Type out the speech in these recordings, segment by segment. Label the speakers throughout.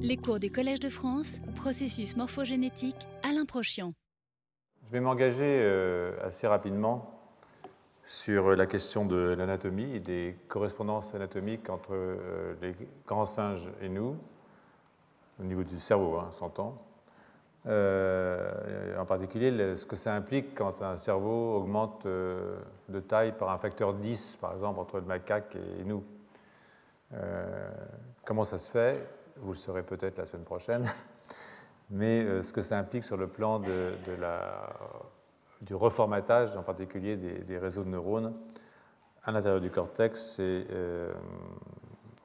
Speaker 1: Les cours du Collège de France, processus morphogénétique, Alain Prochian.
Speaker 2: Je vais m'engager euh, assez rapidement sur la question de l'anatomie et des correspondances anatomiques entre euh, les grands singes et nous, au niveau du cerveau, hein, s'entend. Euh, en particulier, ce que ça implique quand un cerveau augmente de taille par un facteur 10, par exemple, entre le macaque et nous. comment ça se fait? Vous le saurez peut-être la semaine prochaine, mais euh, ce que ça implique sur le plan du reformatage, en particulier des, réseaux de neurones à l'intérieur du cortex et euh,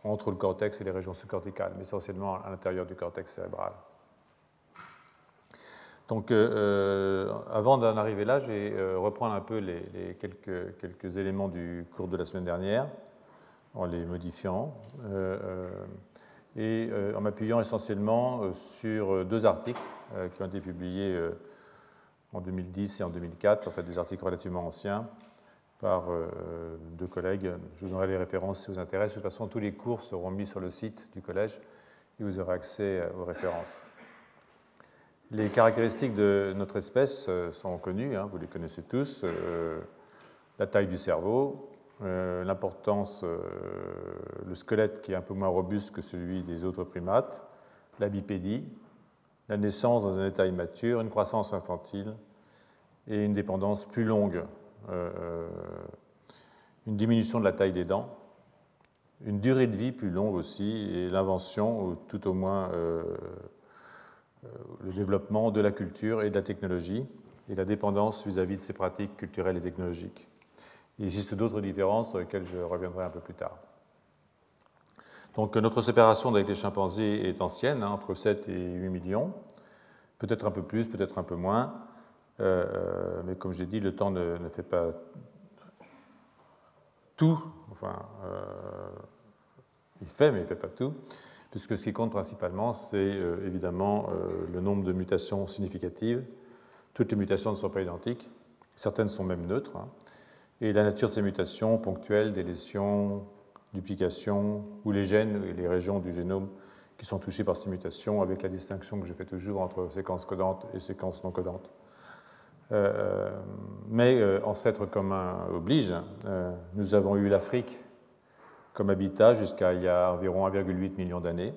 Speaker 2: entre le cortex et les régions sous-corticales, mais essentiellement à l'intérieur du cortex cérébral. Donc, euh, avant d'en arriver là, je vais reprendre un peu les, quelques, éléments du cours de la semaine dernière en les modifiant et euh, en m'appuyant essentiellement euh, sur euh, deux articles qui ont été publiés en 2010 et en 2004, en fait des articles relativement anciens par deux collègues. Je vous donnerai les références si ça vous intéresse. De toute façon, tous les cours seront mis sur le site du collège et vous aurez accès aux références. Les caractéristiques de notre espèce sont connues, hein, vous les connaissez tous. la taille du cerveau, euh, l'importance, euh, le squelette qui est un peu moins robuste que celui des autres primates, la bipédie, la naissance dans un état immature, une croissance infantile et une dépendance plus longue, euh, une diminution de la taille des dents, une durée de vie plus longue aussi, et l'invention, ou tout au moins le développement de la culture et de la technologie, et la dépendance vis à -vis de ces pratiques culturelles et technologiques. Il existe d'autres différences sur lesquelles je reviendrai un peu plus tard. Donc notre séparation avec les chimpanzés est ancienne, hein, entre 7 et 8 millions, peut-être un peu plus, peut-être un peu moins, euh, mais comme j'ai dit, le temps ne, fait pas tout, enfin, euh, il fait, mais il ne fait pas tout, puisque ce qui compte principalement, c'est euh, évidemment le nombre de mutations significatives. Toutes les mutations ne sont pas identiques, certaines sont même neutres. Hein et la nature de ces mutations ponctuelles, des lésions, duplications, ou les gènes et les régions du génome qui sont touchées par ces mutations, avec la distinction que je fais toujours entre séquences codantes et séquences non codantes. Euh, mais euh, ancêtre commun oblige, euh, nous avons eu l'Afrique comme habitat jusqu'à il y a environ 1,8 million d'années,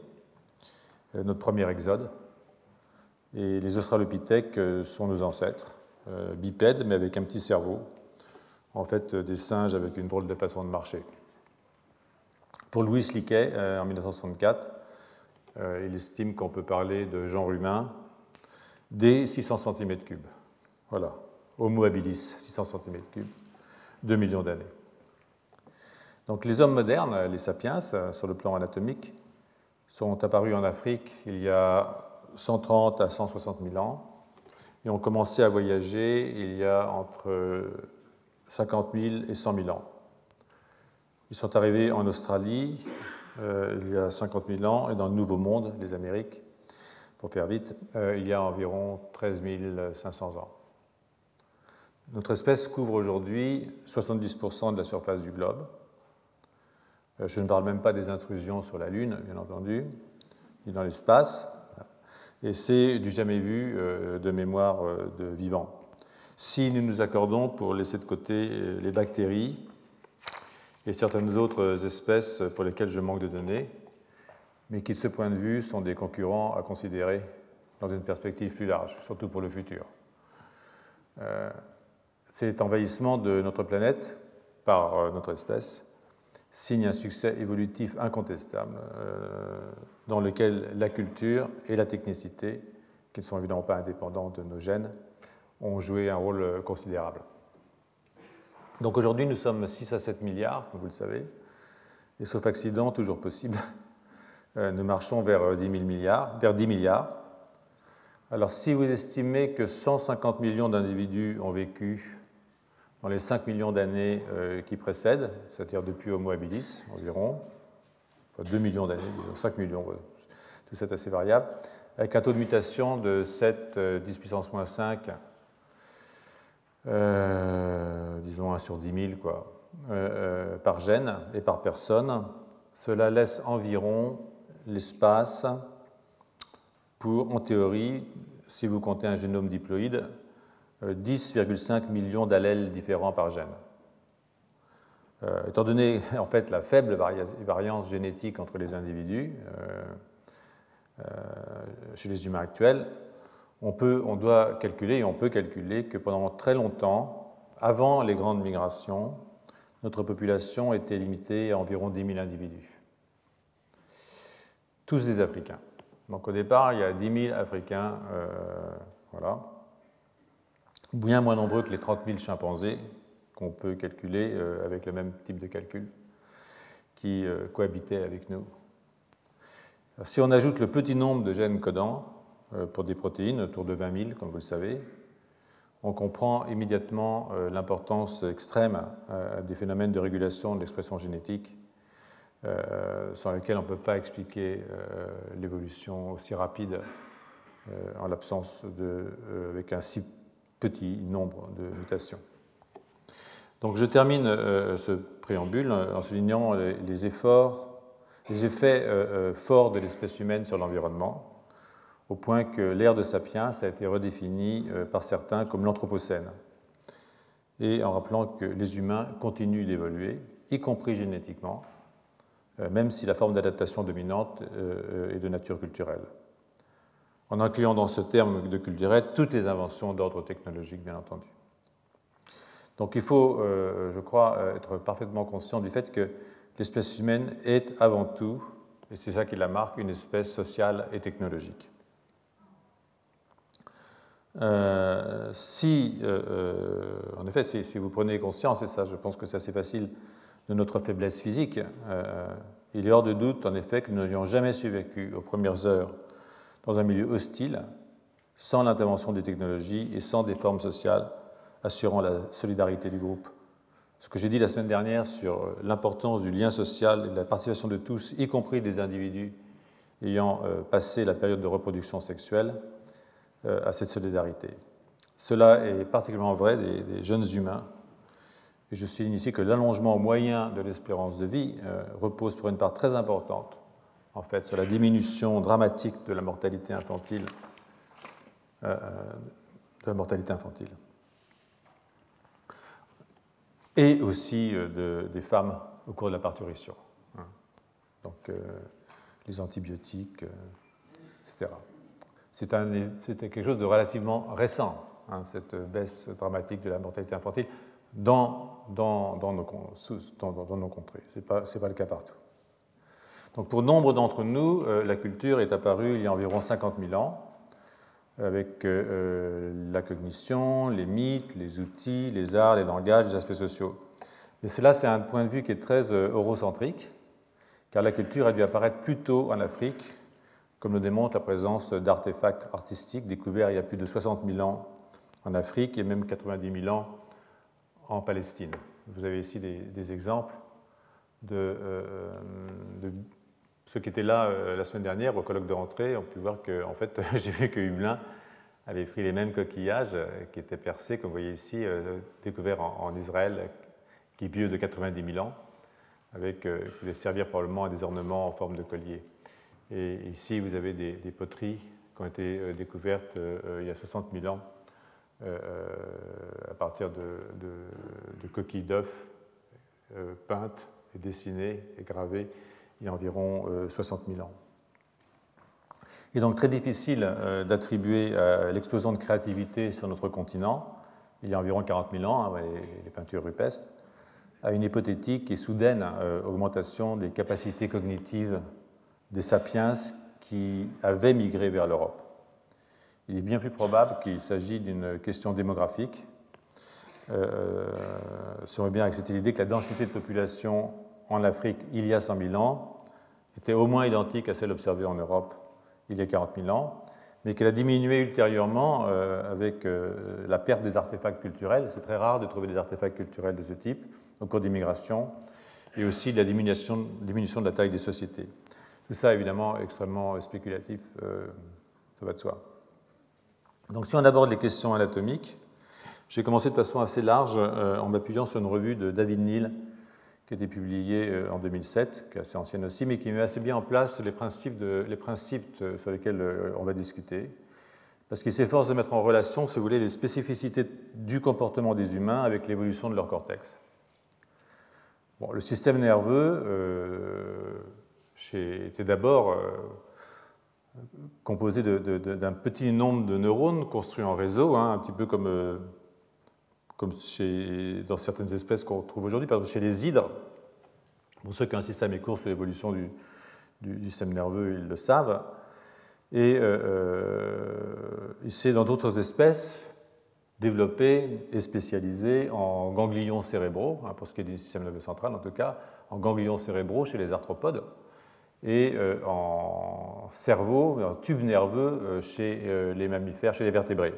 Speaker 2: notre premier exode. Et les australopithèques sont nos ancêtres, bipèdes mais avec un petit cerveau, en fait des singes avec une drôle de façon de marcher. Pour Louis Liquet, euh, en 1964, euh, il estime qu'on peut parler de genre humain dès 600 cm3. Voilà, Homo habilis, 600 cm3, 2 millions d'années. Donc les hommes modernes, les sapiens, euh, sur le plan anatomique, sont apparus en Afrique il y a 130 à 160 000 ans et ont commencé à voyager il y a entre 50 000 et 100 000 ans. Ils sont arrivés en Australie euh, il y a 50 000 ans et dans le Nouveau Monde, les Amériques, pour faire vite, euh, il y a environ 13 500 ans. Notre espèce couvre aujourd'hui 70% de la surface du globe. Euh, je ne parle même pas des intrusions sur la Lune, bien entendu, ni dans l'espace. Et c'est du jamais vu de mémoire de vivant si nous nous accordons pour laisser de côté euh, les bactéries et certaines autres espèces pour lesquelles je manque de données, mais qui de ce point de vue sont des concurrents à considérer dans une perspective plus large, surtout pour le futur. Euh, cet envahissement de notre planète par euh, notre espèce signe un succès évolutif incontestable dans lequel la culture et la technicité, qui ne sont évidemment pas indépendantes de nos gènes, ont joué un rôle euh, considérable. Donc aujourd'hui, nous sommes 6 à 7 milliards, comme vous le savez, et sauf accident, toujours possible, euh, nous marchons vers 10 euh, 000 milliards, vers 10 milliards. Alors si vous estimez que 150 millions d'individus ont vécu dans les 5 millions d'années qui précèdent, c'est-à-dire depuis Homo habilis environ, 2 millions d'années, 5 millions, tout ça est assez variable, avec un taux de mutation de 7, 10 puissance moins 5 euh, disons 1 sur 10 000 quoi, euh, euh, par gène et par personne. Cela laisse environ l'espace pour, en théorie, si vous comptez un génome diploïde, 10,5 millions d'allèles différents par gène. étant donné en fait la faible variance génétique entre les individus chez les humains actuels, on, peut, doit calculer et on peut calculer que pendant très longtemps, avant les grandes migrations, notre population était limitée à environ 10 000 individus. Tous des Africains. Donc au départ, il y a 10 000 Africains, euh, voilà, bien moins nombreux que les 30 000 chimpanzés qu'on peut calculer euh, avec le même type de calcul qui euh, cohabitaient avec nous. si on ajoute le petit nombre de gènes codants pour des protéines, autour de 20 000, comme vous le savez, on comprend immédiatement euh, l'importance extrême euh, des phénomènes de régulation de l'expression génétique, euh, sans lesquels on ne peut pas expliquer l'évolution aussi rapide en l'absence de, avec un si petit nombre de mutations. Donc je termine ce préambule en soulignant les efforts, les effets forts de l'espèce humaine sur l'environnement au point que l'ère de Sapiens a été redéfinie euh, par certains comme l'Anthropocène, et en rappelant que les humains continuent d'évoluer, y compris génétiquement, euh, même si la forme d'adaptation dominante euh, est de nature culturelle, en incluant dans ce terme de culturel toutes les inventions d'ordre technologique, bien entendu. Donc il faut, je crois, être parfaitement conscient du fait que l'espèce humaine est avant tout, et c'est ça qui la marque, une espèce sociale et technologique. Euh, si, euh, euh, en effet, si, vous prenez conscience, et ça je pense que c'est assez facile, de notre faiblesse physique, il est hors de doute en effet que nous n'aurions jamais survécu aux premières heures dans un milieu hostile sans l'intervention des technologies et sans des formes sociales assurant la solidarité du groupe. Ce que j'ai dit la semaine dernière sur l'importance du lien social et de la participation de tous, y compris des individus ayant passé la période de reproduction sexuelle, à cette solidarité. Cela est particulièrement vrai des, jeunes humains. Et je suis ici que l'allongement moyen de l'espérance de vie euh, repose pour une part très importante, en fait, sur la diminution dramatique de la mortalité infantile. Euh, de la mortalité infantile. Et aussi des femmes au cours de la parturition. Hein. Donc, les antibiotiques, etc c'était quelque chose de relativement récent, hein, cette baisse dramatique de la mortalité infantile dans, dans, dans nos, contrées. Ce n'est pas, pas, le cas partout. Donc pour nombre d'entre nous, euh, la culture est apparue il y a environ 50 000 ans, avec euh, euh, la cognition, les mythes, les outils, les arts, les langages, les aspects sociaux. Mais cela, c'est un point de vue qui est très eurocentrique, car la culture a dû apparaître plus tôt en Afrique comme le démontre la présence d'artefacts artistiques découverts il y a plus de 60 000 ans en Afrique et même 90 000 ans en Palestine. Vous avez ici des, exemples euh, de, ceux qui étaient là euh, la semaine dernière au colloque de rentrée. On peut voir que, en fait, j'ai vu que Hublin avait pris les mêmes coquillages euh, qui étaient percés, comme vous voyez ici, découverts en, Israël, qui est vieux de 90 000 ans, avec, qui devaient servir probablement à des ornements en forme de collier. Et ici, vous avez des, poteries qui ont été euh, découvertes euh, euh, il y a 60 000 ans à partir de, coquilles d'œufs peintes dessinées et gravées il y a environ 60 000 ans. Il est donc très difficile d'attribuer l'explosion de créativité sur notre continent, il y a environ 40 000 ans, hein, les, peintures rupestres, à une hypothétique et soudaine augmentation des capacités cognitives des sapiens qui avaient migré vers l'Europe. Il est bien plus probable qu'il s'agit d'une question démographique. Euh, si on veut bien accepter l'idée que la densité de population en Afrique il y a 100 000 ans était au moins identique à celle observée en Europe il y a 40 000 ans, mais qu'elle a diminué ultérieurement euh, avec euh, la perte des artefacts culturels. C'est très rare de trouver des artefacts culturels de ce type au cours d'immigration, et aussi de la diminution de la taille des sociétés. Tout ça, évidemment, extrêmement spéculatif, euh, ça va de soi. Donc, si on aborde les questions anatomiques, j'ai commencé de façon assez large euh, en m'appuyant sur une revue de David Neal qui a été publiée en 2007, qui est assez ancienne aussi, mais qui met assez bien en place les principes, sur lesquels on va discuter parce qu'il s'efforce de mettre en relation, si vous voulez, les spécificités du comportement des humains avec l'évolution de leur cortex. Bon, le système nerveux euh, était d'abord euh, composé d'un petit nombre de neurones construits en réseau, hein, un petit peu comme, euh, dans certaines espèces qu'on trouve aujourd'hui, par exemple chez les hydres. Pour ceux qui ont un système court sur l'évolution du, système nerveux, ils le savent. Et euh, euh, il dans d'autres espèces, développé et spécialisé en ganglions cérébraux, hein, pour ce qui est du système nerveux central en tout cas, en ganglions cérébraux chez les arthropodes, et euh, en cerveau, en tube nerveux chez les mammifères, chez les vertébrés.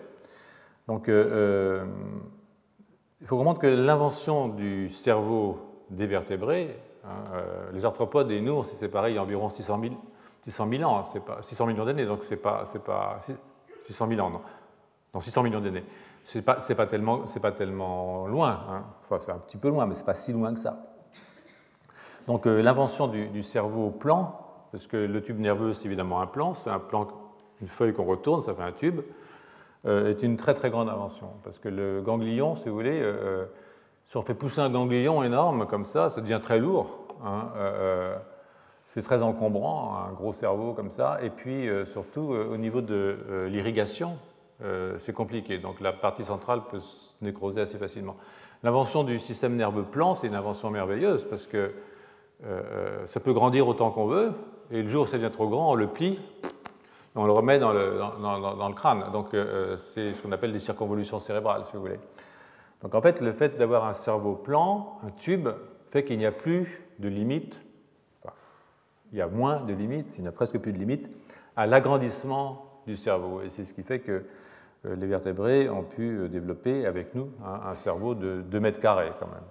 Speaker 2: Donc il faut comprendre que l'invention du cerveau des vertébrés, hein, les arthropodes et nous, on s'est séparés il y a environ 600 000 600 000 ans, c'est pas 600 millions d'années, donc c'est pas, pas 600 000 ans, non, non 600 millions d'années. C'est pas, pas tellement, pas tellement loin. Hein. Enfin, c'est un petit peu loin, mais c'est pas si loin que ça. Donc euh, l'invention du, cerveau plan, parce que le tube nerveux c'est évidemment un plan, c'est un plan, une feuille qu'on retourne, ça fait un tube, euh, est une très très grande invention, parce que le ganglion, si vous voulez, euh, si on fait pousser un ganglion énorme comme ça, ça devient très lourd. Hein, c'est très encombrant, un gros cerveau comme ça. Et puis surtout, au niveau de l'irrigation, c'est compliqué. Donc la partie centrale peut se nécroser assez facilement. L'invention du système nerveux plan, c'est une invention merveilleuse parce que ça peut grandir autant qu'on veut. Et le jour où ça devient trop grand, on le plie, on le remet dans le, crâne. Donc c'est ce qu'on appelle des circonvolutions cérébrales, si vous voulez. Donc en fait, le fait d'avoir un cerveau plan, un tube, fait qu'il n'y a plus de limite il y a moins de limites, il n'y a presque plus de limites, à l'agrandissement du cerveau. Et c'est ce qui fait que euh, les vertébrés ont pu euh, développer avec nous un cerveau de 2 mètres carrés quand même.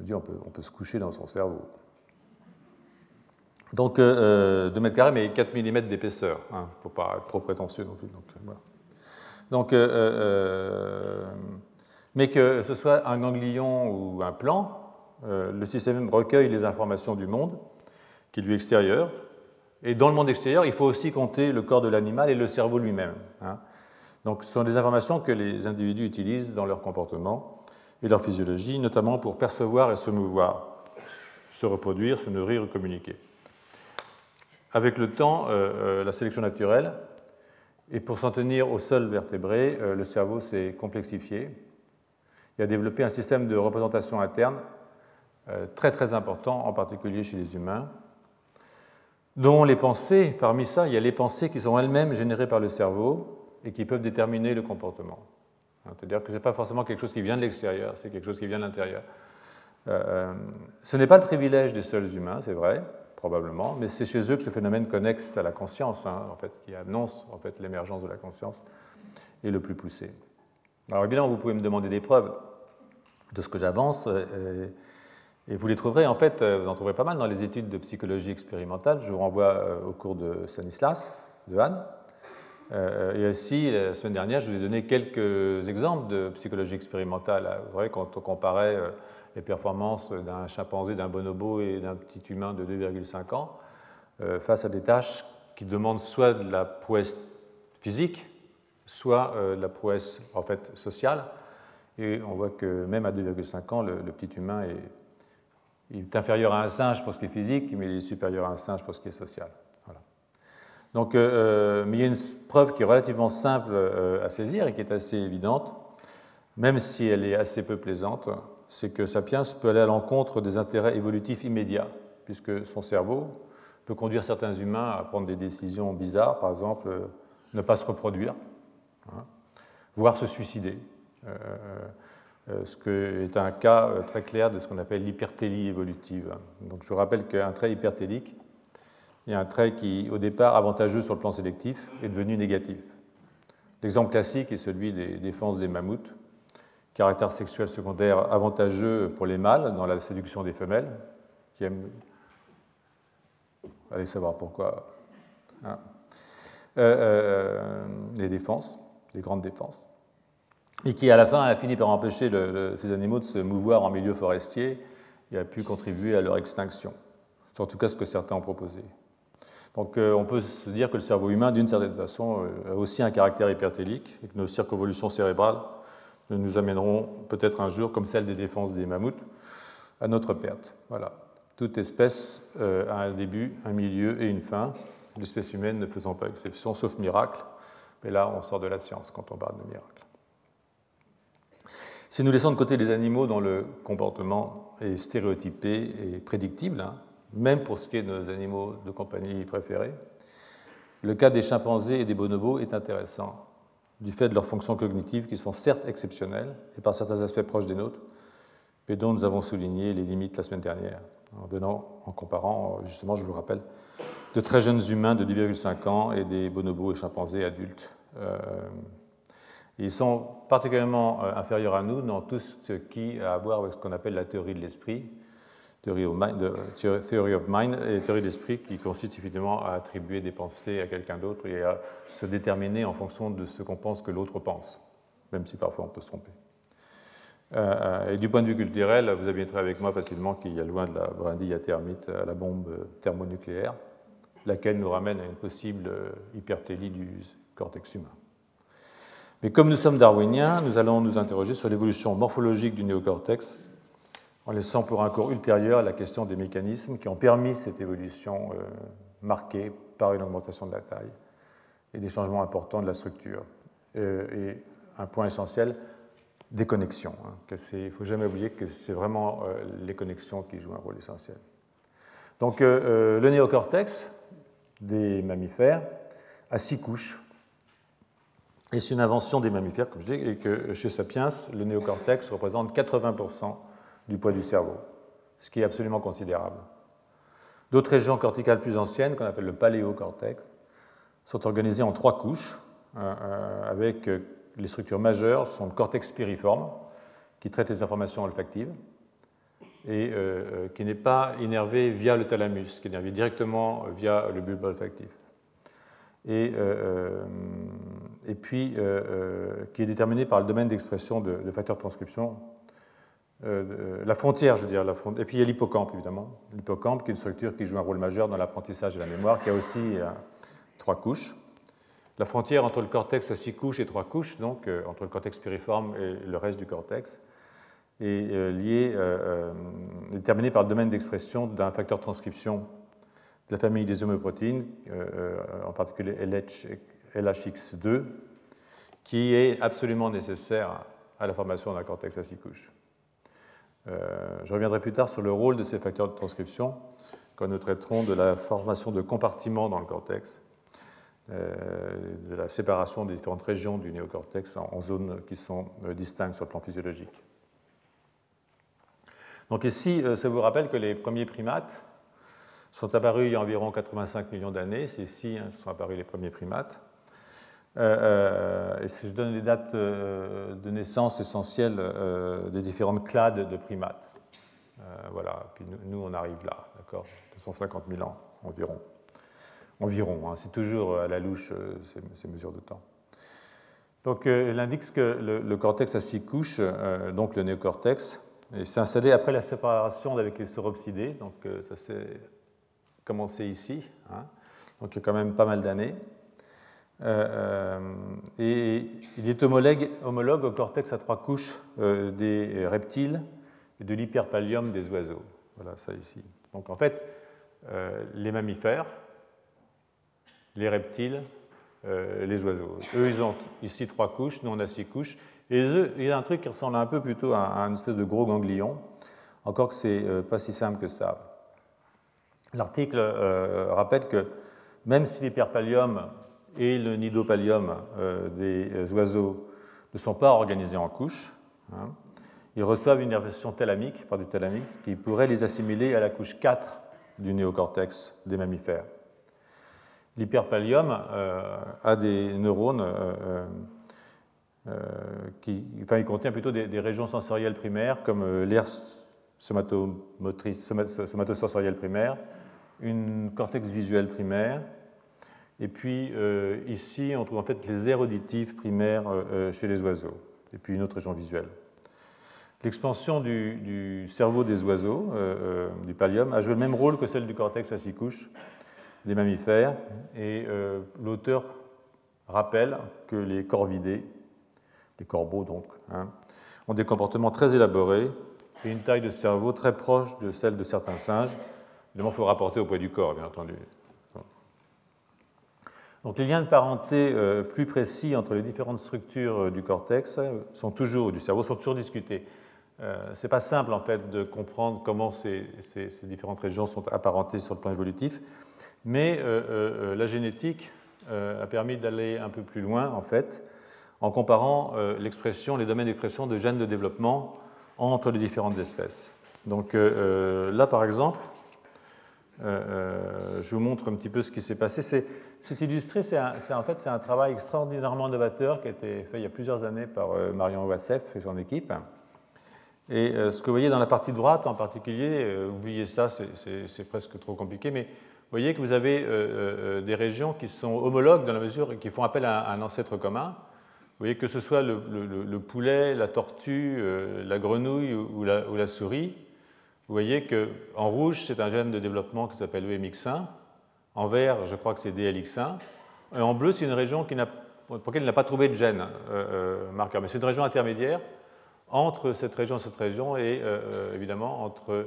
Speaker 2: On dit on peut se coucher dans son cerveau. Donc 2 euh, mètres carrés, mais 4 mm d'épaisseur, il ne faut pas être trop prétentieux non plus. Donc, voilà. donc mais que ce soit un ganglion ou un plan, le système recueille les informations du monde qui est lui extérieur. Et dans le monde extérieur, il faut aussi compter le corps de l'animal et le cerveau lui-même. Hein. Donc ce sont des informations que les individus utilisent dans leur comportement et leur physiologie, notamment pour percevoir et se mouvoir, se reproduire, se nourrir ou communiquer. Avec le temps, euh, euh, la sélection naturelle, et pour s'en tenir au seul vertébré, euh, le cerveau s'est complexifié. Il a développé un système de représentation interne très très important, en particulier chez les humains, dont les pensées, parmi ça, il y a les pensées qui sont elles-mêmes générées par le cerveau et qui peuvent déterminer le comportement. C'est-à-dire que ce n'est pas forcément quelque chose qui vient de l'extérieur, c'est quelque chose qui vient de l'intérieur. Euh, euh, ce n'est pas le privilège des seuls humains, c'est vrai, probablement, mais c'est chez eux que ce phénomène connexe à la conscience, hein, en fait, qui annonce en fait, l'émergence de la conscience, est le plus poussé. Alors évidemment, vous pouvez me demander des preuves de ce que j'avance. Euh, et vous les trouverez, en fait, euh, vous en trouverez pas mal dans les études de psychologie expérimentale. Je vous renvoie euh, au cours de Stanislas, de Anne. Et aussi, la semaine dernière, je vous ai donné quelques exemples de psychologie expérimentale. Vous voyez, quand on comparait les performances d'un chimpanzé, d'un bonobo et d'un petit humain de 2,5 ans, face à des tâches qui demandent soit de la prouesse physique, soit de la prouesse en fait, sociale. Et on voit que même à 2,5 ans, le, petit humain est inférieur à un singe pour ce qui est physique, mais il est supérieur à un singe pour ce qui est social. Donc, euh, euh, mais il y a une preuve qui est relativement simple euh, à saisir et qui est assez évidente, même si elle est assez peu plaisante, c'est que Sapiens peut aller à l'encontre des intérêts évolutifs immédiats, puisque son cerveau peut conduire certains humains à prendre des décisions bizarres, par exemple ne pas se reproduire, hein, voire se suicider. Euh, ce qui est un cas euh, très clair de ce qu'on appelle l'hypertélie évolutive. Donc je rappelle qu'un trait hypertélique est un trait qui, au départ avantageux sur le plan sélectif, est devenu négatif. L'exemple classique est celui des défenses des mammouths, caractère sexuel secondaire avantageux pour les mâles dans la séduction des femelles, qui aiment. Allez savoir pourquoi. Hein. Euh, les défenses, les grandes défenses et qui à la fin a fini par empêcher ces animaux de se mouvoir en milieu forestier qui a pu contribuer à leur extinction. C'est en tout cas ce que certains ont proposé. Donc on peut se dire que le cerveau humain, d'une certaine façon, a aussi un caractère hypertélique et que nos circonvolutions cérébrales nous amèneront peut-être un jour, comme celle des défenses des mammouths, à notre perte. Voilà. Toute espèce a un début, un milieu et une fin, l'espèce humaine ne faisant pas exception, sauf miracle. Mais là, on sort de la science quand on parle de miracle. Si nous laissons de côté les animaux dont le comportement est stéréotypé et prédictible, hein, même pour ce qui est de nos animaux de compagnie préférés, le cas des chimpanzés et des bonobos est intéressant, du fait de leurs fonctions cognitives qui sont certes exceptionnelles et par certains aspects proches des nôtres, mais dont nous avons souligné les limites la semaine dernière, en, comparant, justement, je vous le rappelle, de très jeunes humains de 2,5 ans et des bonobos et chimpanzés adultes. Euh, ils sont particulièrement euh, inférieurs à nous dans tout ce qui a à voir avec ce qu'on appelle la théorie de l'esprit, Theory of Mind, theory et théorie de l'esprit qui consiste évidemment à attribuer des pensées à quelqu'un d'autre et à se déterminer en fonction de ce qu'on pense que l'autre pense, même si parfois on peut se tromper. Euh, et du point de vue culturel, vous avez avec moi facilement qu'il y a loin de la brindille à thermite à la bombe thermonucléaire laquelle nous ramène à une possible euh, hypertélie du cortex humain. Mais comme nous sommes darwiniens, nous allons nous interroger sur l'évolution morphologique du néocortex en laissant pour un cours ultérieur la question des mécanismes qui ont permis cette évolution euh, marquée par une augmentation de la taille et des changements importants de la structure. Euh, et un point essentiel, des connexions. Hein, il ne faut jamais oublier que c'est vraiment les connexions qui jouent un rôle essentiel. Donc le néocortex, des mammifères à six couches. Et c'est une invention des mammifères, comme je dis, et que chez Sapiens, le néocortex représente 80% du poids du cerveau, ce qui est absolument considérable. D'autres régions corticales plus anciennes, qu'on appelle le paléocortex, sont organisées en trois couches, euh, euh, avec euh, les structures majeures sont le cortex piriforme, qui traite les informations olfactives, et qui n'est pas innervé via le thalamus, qui est innervé directement via le bulbe olfactif. Et, puis qui est déterminé par le domaine d'expression de, de, facteurs de transcription, la frontière, je veux dire, et puis il y a l'hippocampe, évidemment. L'hippocampe, qui est une structure qui joue un rôle majeur dans l'apprentissage de la mémoire, qui a aussi trois couches. La frontière entre le cortex à six couches et trois couches, donc entre le cortex piriforme et le reste du cortex, est euh, lié, euh, euh, déterminé par le domaine d'expression d'un facteur de transcription de la famille des homoprotéines, en particulier LHX2, qui est absolument nécessaire à la formation d'un cortex à six couches. Je reviendrai plus tard sur le rôle de ces facteurs de transcription quand nous traiterons de la formation de compartiments dans le cortex, de la séparation des différentes régions du néocortex en zones qui sont distinctes sur le plan physiologique. Donc ici, euh, ça vous rappelle que les premiers primates sont apparus il y a environ 85 millions d'années. C'est ici hein, sont apparus les premiers primates. Euh, euh, et je donne les dates de naissance essentielles des différentes clades de primates. voilà, puis nous, on arrive là, d'accord? 250 000 ans environ. Environ, hein, c'est toujours à la louche ces, mesures de temps. Donc, il indique que le, cortex a six couches, donc le néocortex, et c'est installé après la séparation avec les sauropsidés, donc euh, ça s'est commencé ici, hein. donc il y a quand même pas mal d'années. Euh, euh, et il est homologue, au cortex à trois couches des reptiles et de l'hyperpallium des oiseaux. Voilà ça ici. Donc en fait, les mammifères, les reptiles, les oiseaux. Eux, ils ont ici trois couches, nous on a six couches. Et il y a un truc qui ressemble un peu plutôt à une espèce de gros ganglion, encore que ce n'est euh, pas si simple que ça. L'article euh, rappelle que même si l'hyperpallium et le nidopallium euh, des oiseaux ne sont pas organisés en couches, hein, ils reçoivent une innervation thalamique par du thalamus qui pourrait les assimiler à la couche 4 du néocortex des mammifères. L'hyperpallium a des neurones euh, qui, enfin, il contient plutôt des, régions sensorielles primaires comme euh, l'aire somatosensorielle primaire, une cortex visuel primaire, et puis euh, ici on trouve en fait les aires auditives primaires chez les oiseaux, et puis une autre région visuelle. L'expansion du, cerveau des oiseaux, euh, euh, du pallium, a joué le même rôle que celle du cortex à six couches des mammifères. Et euh, l'auteur rappelle que les corvidés, les corbeaux donc, hein, ont des comportements très élaborés et une taille de cerveau très proche de celle de certains singes. Évidemment, il faut rapporter au poids du corps, bien entendu. Donc les liens de parenté plus précis entre les différentes structures du cortex sont toujours, du cerveau sont toujours discutés. Euh, Ce n'est pas simple en fait de comprendre comment ces, différentes régions sont apparentées sur le plan évolutif, mais euh, euh, la génétique a permis d'aller un peu plus loin en fait, en comparant l'expression, les domaines d'expression de gènes de développement entre les différentes espèces. Donc là par exemple, je vous montre un petit peu ce qui s'est passé. C'est illustré, c'est en fait c'est un travail extraordinairement novateur qui a été fait il y a plusieurs années par Marion Wassef et son équipe. Et euh, ce que vous voyez dans la partie droite en particulier, euh, oubliez ça, c'est presque trop compliqué, mais vous voyez que vous avez euh, des régions qui sont homologues dans la mesure qui font appel à un ancêtre commun. Vous voyez que ce soit le, poulet, la tortue, la grenouille ou la, ou la, souris. Vous voyez qu'en rouge, c'est un gène de développement qui s'appelle EMX1. En vert, je crois que c'est DLX1. Et en bleu, c'est une région qui pour laquelle il n'a pas trouvé de gène marqueur. Mais c'est une région intermédiaire entre cette région et cette région et euh, euh, évidemment entre euh,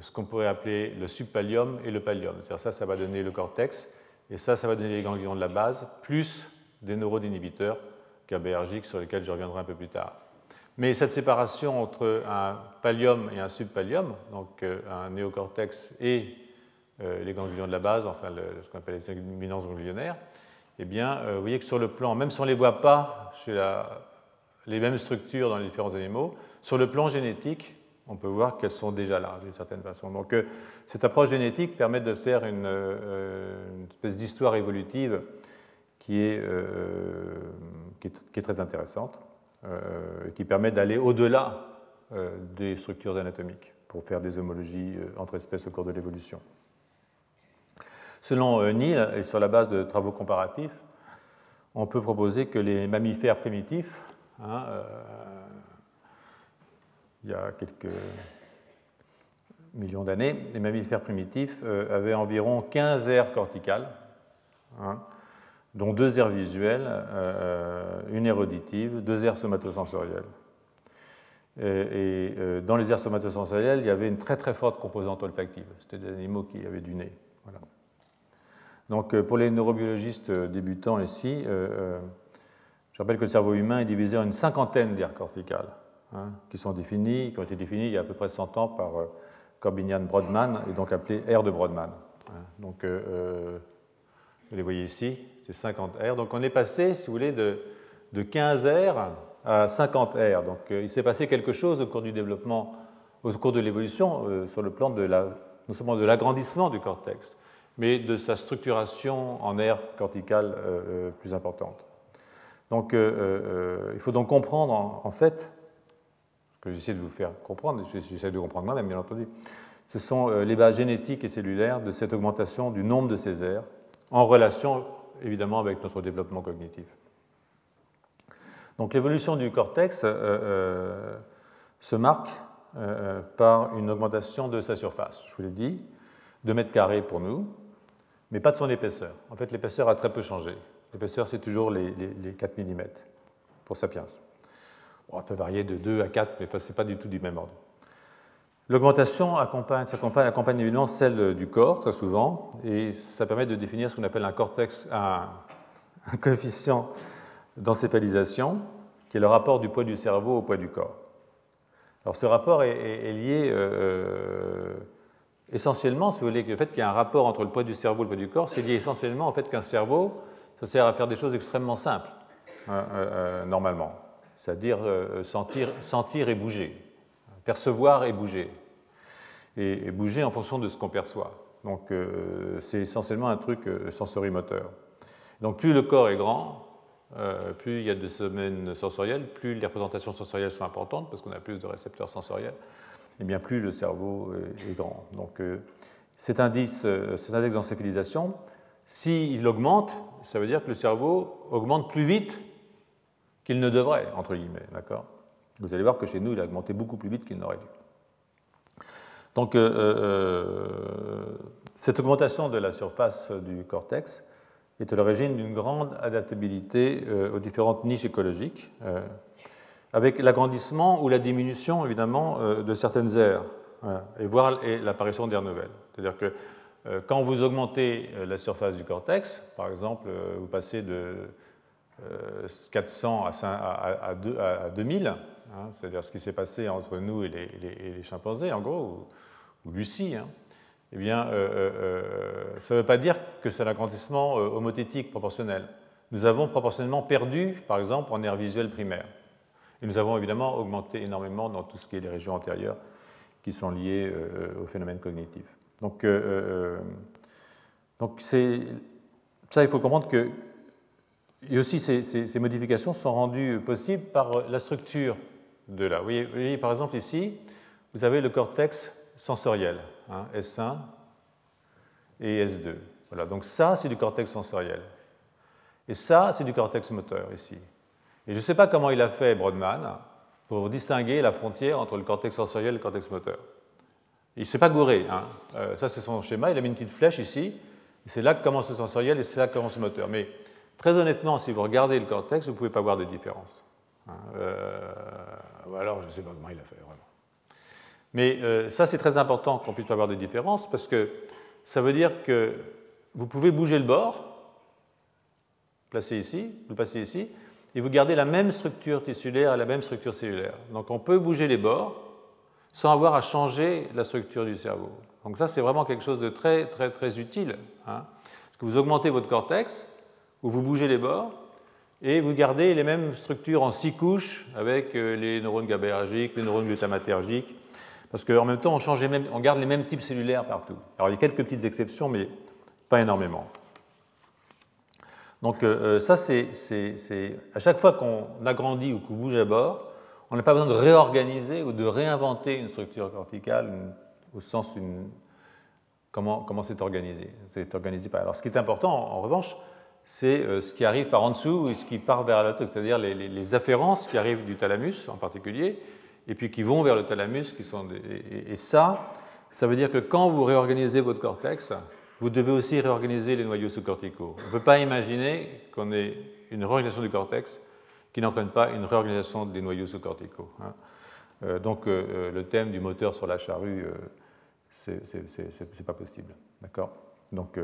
Speaker 2: ce qu'on pourrait appeler le subpallium et le pallium. C'est-à-dire ça, ça va donner le cortex et ça, ça va donner les ganglions de la base, plus des neuroinhibiteurs GABAergiques sur lesquels je reviendrai un peu plus tard. Mais cette séparation entre un pallium et un subpallium, donc un néocortex et les ganglions de la base, enfin ce qu'on appelle les éminences ganglionnaires, eh bien, vous voyez que sur le plan, même si on ne les voit pas les mêmes structures dans les différents animaux. Sur le plan génétique, on peut voir qu'elles sont déjà là, d'une certaine façon. Donc, euh, cette approche génétique permet de faire une, euh, espèce d'histoire évolutive euh, qui, est, très intéressante, qui permet d'aller au-delà des structures anatomiques pour faire des homologies entre espèces au cours de l'évolution. Selon Neil, et sur la base de travaux comparatifs, on peut proposer que les mammifères primitifs Hein, euh, il y a quelques millions d'années, les mammifères primitifs euh, avaient environ 15 aires corticales, hein, dont deux aires visuelles, euh, une aire auditive, deux aires somatosensorielles. Et, dans les aires somatosensorielles, il y avait une très très forte composante olfactive. C'était des animaux qui avaient du nez. Donc pour les neurobiologistes débutants ici, je rappelle que le cerveau humain est divisé en une cinquantaine d'aires corticales, hein, qui sont définies, qui ont été définies il y a à peu près 100 ans par euh, Corbinian Brodmann, et donc appelées aires de Brodmann. Hein. Donc, euh, euh, vous les voyez ici, c'est 50 aires. Donc, on est passé, si vous voulez, de, de 15 aires à 50 aires. Donc, il s'est passé quelque chose au cours du développement, au cours de l'évolution, sur le plan de la, de l'agrandissement du cortex, mais de sa structuration en aires corticales plus importantes. Donc, euh, euh, il faut donc comprendre, en, fait, ce que j'essaie de vous faire comprendre, j'essaie de comprendre moi-même, bien entendu, ce sont euh, les bases génétiques et cellulaires de cette augmentation du nombre de ces aires, en relation, évidemment, avec notre développement cognitif. Donc, l'évolution du cortex se marque par une augmentation de sa surface, je vous l'ai dit, 2 mètres carrés pour nous, mais pas de son épaisseur. En fait, l'épaisseur a très peu changé. L'épaisseur, c'est toujours les, 4 mm pour Sapiens. Bon, elle peut varier de 2 à 4, mais ce n'est pas du tout du même ordre. L'augmentation accompagne, évidemment celle du corps, très souvent, et ça permet de définir ce qu'on appelle un cortex, un, coefficient d'encéphalisation, qui est le rapport du poids du cerveau au poids du corps. Alors ce rapport est, lié euh, essentiellement, si vous voulez, le fait qu'il y a un rapport entre le poids du cerveau et le poids du corps, c'est lié essentiellement au fait qu'un cerveau ça sert à faire des choses extrêmement simples, euh, euh, euh, normalement, c'est-à-dire sentir, sentir et bouger, percevoir et bouger, et, bouger en fonction de ce qu'on perçoit. Donc c'est essentiellement un truc sensorimoteur. Donc plus le corps est grand, plus il y a de domaines sensoriels, plus les représentations sensorielles sont importantes, parce qu'on a plus de récepteurs sensoriels, et bien plus le cerveau est, grand. Donc cet indice, cet index d'encéphilisation, s'il augmente, ça veut dire que le cerveau augmente plus vite qu'il ne devrait, entre guillemets. D'accord? Vous allez voir que chez nous, il a augmenté beaucoup plus vite qu'il n'aurait dû. Donc, euh, euh, cette augmentation de la surface du cortex est à l'origine d'une grande adaptabilité aux différentes niches écologiques, avec l'agrandissement ou la diminution, évidemment, de certaines aires, et voire l'apparition d'aires nouvelles. C'est-à-dire que quand vous augmentez la surface du cortex, par exemple, vous passez de 400 à, 2000, hein, c'est-à-dire ce qui s'est passé entre nous et les, chimpanzés, en gros, ou, Lucie, hein, eh bien, euh, euh, euh, ça ne veut pas dire que c'est l'agrandissement homothétique proportionnel. Nous avons proportionnellement perdu, par exemple, en air visuel primaire. Et nous avons évidemment augmenté énormément dans tout ce qui est les régions antérieures qui sont liées au phénomène cognitif. Donc, donc ça, il faut comprendre que et aussi, ces, modifications sont rendues possibles par la structure de là. Vous voyez, par exemple, ici, vous avez le cortex sensoriel, hein, S1 et S2. Voilà, donc ça, c'est du cortex sensoriel. Et ça, c'est du cortex moteur ici. Et je ne sais pas comment il a fait, Brodmann, pour distinguer la frontière entre le cortex sensoriel et le cortex moteur. Il ne s'est pas gouré. Hein. Euh, ça, c'est son schéma. Il a mis une petite flèche ici. C'est là que commence le sensoriel et c'est là que commence le moteur. Mais Très honnêtement, si vous regardez le cortex, vous ne pouvez pas voir de différence. Hein, euh, alors, je ne sais pas comment il a fait, vraiment. Mais euh, ça, c'est très important qu'on puisse pas voir de différence parce que ça veut dire que vous pouvez bouger le bord, placer ici, le passer ici, et vous gardez la même structure tissulaire et la même structure cellulaire. Donc on peut bouger les bords sans avoir à changer la structure du cerveau. Donc ça, c'est vraiment quelque chose de très, très, très utile. Hein, parce que vous augmentez votre cortex, où vous bougez les bords et vous gardez les mêmes structures en six couches avec euh, les neurones GABAergiques, les neurones glutamatergiques, parce qu'en même temps, on, change on garde les mêmes types cellulaires partout. Alors, il y a quelques petites exceptions, mais pas énormément. Donc, euh, euh, ça, c'est à chaque fois qu'on agrandit ou qu'on bouge à bord, on n'a pas besoin de réorganiser ou de réinventer une structure corticale au sens une, comment, comment c'est organisé. C'est organisé par. Alors, ce qui est important, en revanche, c'est euh, ce qui arrive par en dessous et ce qui part vers la c'est-à-dire les, afférences qui arrivent du thalamus en particulier, et puis qui vont vers le thalamus. Qui sont et, ça, ça veut dire que quand vous réorganisez votre cortex, vous devez aussi réorganiser les noyaux sous-corticaux. On ne peut pas imaginer qu'on ait une réorganisation du cortex qui n'entraîne pas une réorganisation des noyaux sous-corticaux. Hein. Euh, donc euh, le thème du moteur sur la charrue, c'est pas possible. D'accord? Donc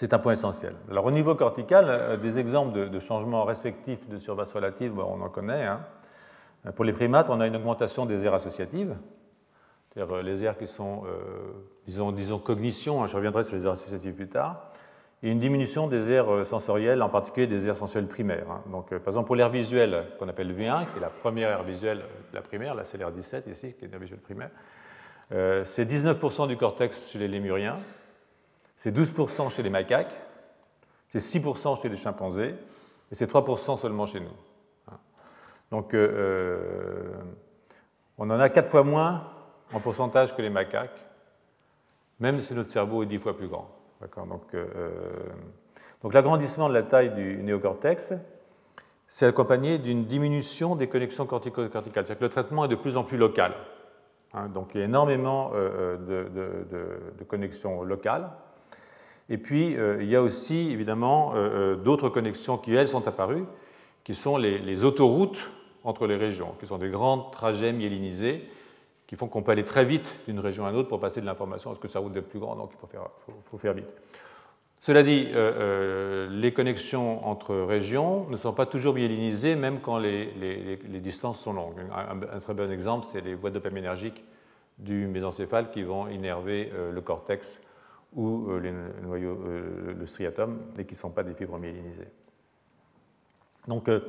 Speaker 2: c'est un point essentiel. Alors au niveau cortical, euh, des exemples de, changements respectifs de surface relative, on en connaît. Hein. Pour les primates, on a une augmentation des aires associatives, c'est-à-dire euh, les aires qui sont, euh, disons, disons, cognition, hein, je reviendrai sur les aires associatives plus tard, et une diminution des aires sensorielles, en particulier des aires sensorielles primaires. Hein. Donc, par exemple, pour l'air visuel, qu'on appelle V1, qui est la première aire visuelle la primaire, là c'est l'air 17 ici, qui est l'aire visuelle primaire, c'est 19% du cortex chez les lémuriens, c'est 12% chez les macaques, c'est 6% chez les chimpanzés, et c'est 3% seulement chez nous. Hein. Donc, euh, euh, on en a 4 fois moins en pourcentage que les macaques, même si notre cerveau est 10 fois plus grand. Donc, euh, donc l'agrandissement de la taille du néocortex, c'est accompagné d'une diminution des connexions cortico-corticales. C'est-à-dire que le traitement est de plus en plus local. Hein. donc il y a énormément de connexions locales. Et puis, euh, il y a aussi, évidemment, euh, euh, d'autres connexions qui, elles, sont apparues, qui sont les, autoroutes entre les régions, qui sont des grands trajets myélinisés qui font qu'on peut aller très vite d'une région à une autre pour passer de l'information, parce que sa route est plus grande, donc il faut faire, faut, faire vite. Cela dit, les connexions entre régions ne sont pas toujours myélinisées, même quand les, distances sont longues. Un, très bon exemple, c'est les voies dopaminergiques du mésencéphale qui vont innerver le cortex ou euh, euh, le striatum, et qui ne sont pas des fibres myélinisées. Donc, euh,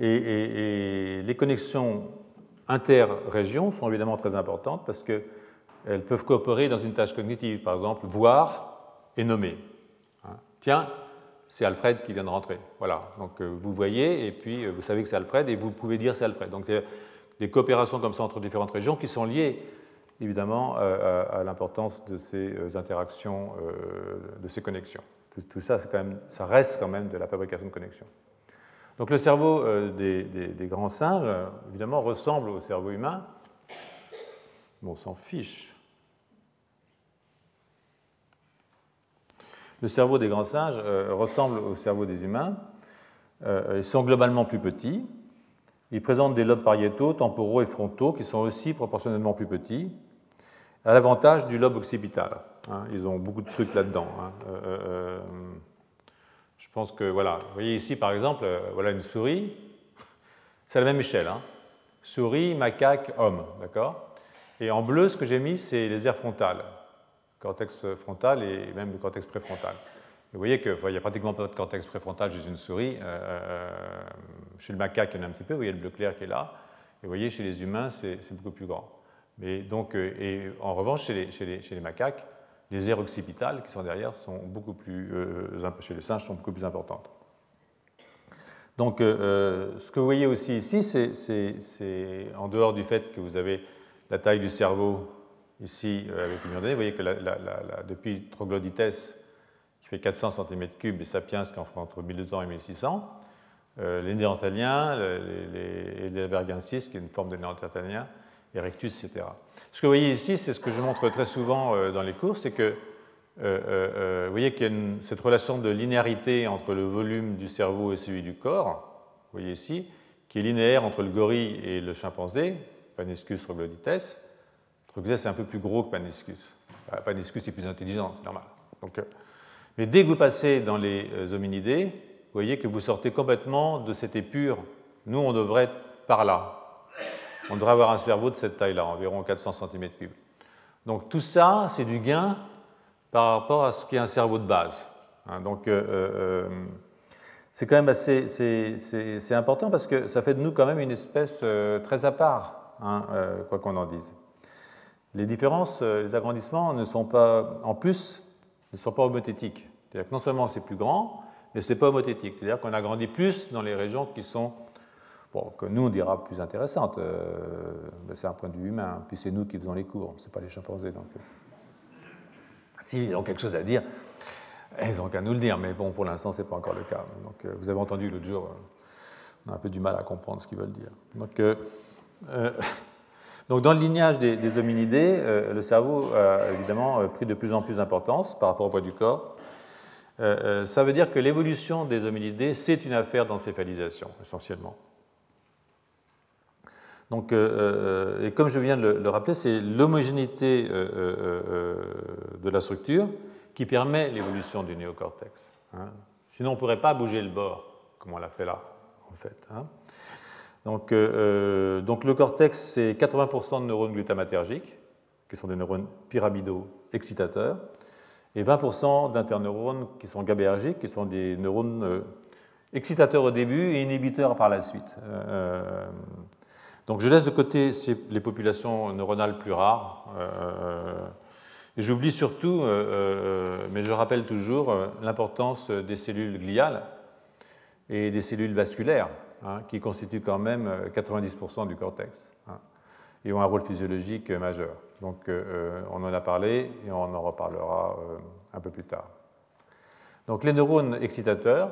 Speaker 2: et, les connexions inter-régions sont évidemment très importantes parce qu'elles peuvent coopérer dans une tâche cognitive, par exemple, voir et nommer. Hein. Tiens, c'est Alfred qui vient de rentrer. Voilà, donc vous voyez, et puis vous savez que c'est Alfred, et vous pouvez dire c'est Alfred. Donc, des coopérations comme ça entre différentes régions qui sont liées évidemment euh, à, l'importance de ces euh, interactions, euh, de ces connexions. Tout, ça, quand même, ça reste quand même de la fabrication de connexions. Donc le cerveau des, grands singes, évidemment, ressemble au cerveau humain. Bon, on s'en fiche. Le cerveau des grands singes ressemble au cerveau des humains. ils sont globalement plus petits. Ils présentent des lobes pariétaux, temporaux et frontaux qui sont aussi proportionnellement plus petits, à l'avantage du lobe occipital. Hein. ils ont beaucoup de trucs là-dedans. Hein. Euh, euh, euh, pense que, voilà, vous voyez ici par exemple, voilà une souris, c'est la même échelle. Hein. Souris, macaque, homme, d'accord? Et en bleu, ce que j'ai mis, c'est les aires frontales, cortex frontal et même le cortex préfrontal. Vous voyez qu'il n'y a pratiquement pas de cortex préfrontal chez une souris. chez le macaque, il y en a un petit peu. Vous voyez le bleu clair qui est là. Et vous voyez, chez les humains, c'est beaucoup plus grand. Mais donc, et en revanche, chez les macaques, les aires occipitales qui sont derrière sont beaucoup plus, euh, chez les singes, sont beaucoup plus importantes. Donc, euh, euh, ce que vous voyez aussi ici, c'est en dehors du fait que vous avez la taille du cerveau ici avec une donnée, vous voyez que depuis Troglodytes, qui fait 400 cm3, et Sapiens, qui en fera entre 1200 et 1600, les Néandertaliens, les, les, Bergensis, qui est une forme de Néandertalien, Erectus, etc. Ce que vous voyez ici, c'est ce que je montre très souvent euh, dans les cours, c'est que euh, euh, vous voyez qu'il y a cette relation de linéarité entre le volume du cerveau et celui du corps, vous voyez ici, qui est linéaire entre le gorille et le chimpanzé, Paniscus troglodytes. Troglodytes est un peu plus gros que Paniscus. Paniscus est plus intelligent, c'est normal. Donc, mais dès que vous passez dans les hominidés, vous voyez que vous sortez complètement de cette épure. Nous, on devrait être par là on devrait avoir un cerveau de cette taille-là, environ 400 cm3. Donc tout ça, c'est du gain par rapport à ce qui est un cerveau de base. Hein, donc euh, euh, euh, c'est quand même assez important parce que ça fait de nous quand même une espèce très à part, hein, quoi qu'on en dise. Les différences, les agrandissements ne sont pas, en plus, ne sont pas homothétiques. C'est-à-dire que non seulement c'est plus grand, mais c'est pas homothétique. C'est-à-dire qu'on agrandit plus dans les régions qui sont bon, que nous on dira plus intéressante. Euh, c'est un point de vue humain, puis c'est nous qui faisons les cours, c'est pas les chimpanzés. Donc, euh. s'ils ont quelque chose à dire, ils n'ont qu'à nous le dire, mais bon, pour l'instant, ce n'est pas encore le cas. Donc, euh, vous avez entendu l'autre jour, on a un peu du mal à comprendre ce qu'ils veulent dire. Donc, dans le lignage des, hominidés, le cerveau a évidemment pris de plus en plus d'importance par rapport au poids du corps. ça veut dire que l'évolution des hominidés, c'est une affaire d'encéphalisation, essentiellement. Donc, euh, euh, et comme je viens de le, rappeler, c'est l'homogénéité euh, de la structure qui permet l'évolution du néocortex. Hein. Sinon, on ne pourrait pas bouger le bord, comme on l'a fait là, en fait. Hein. Donc, donc, le cortex, c'est 80% de neurones glutamatergiques, qui sont des neurones pyramidaux excitateurs, et 20% d'interneurones qui sont GABAergiques, qui sont des neurones excitateurs au début et inhibiteurs par la suite. Donc je laisse de côté les populations neuronales plus rares. Euh, j'oublie surtout, euh, euh, mais je rappelle toujours, l'importance des cellules gliales et des cellules vasculaires, hein, qui constituent quand même 90% du cortex hein, et ont un rôle physiologique majeur. Donc on en a parlé et on en reparlera un peu plus tard. Donc les neurones excitateurs,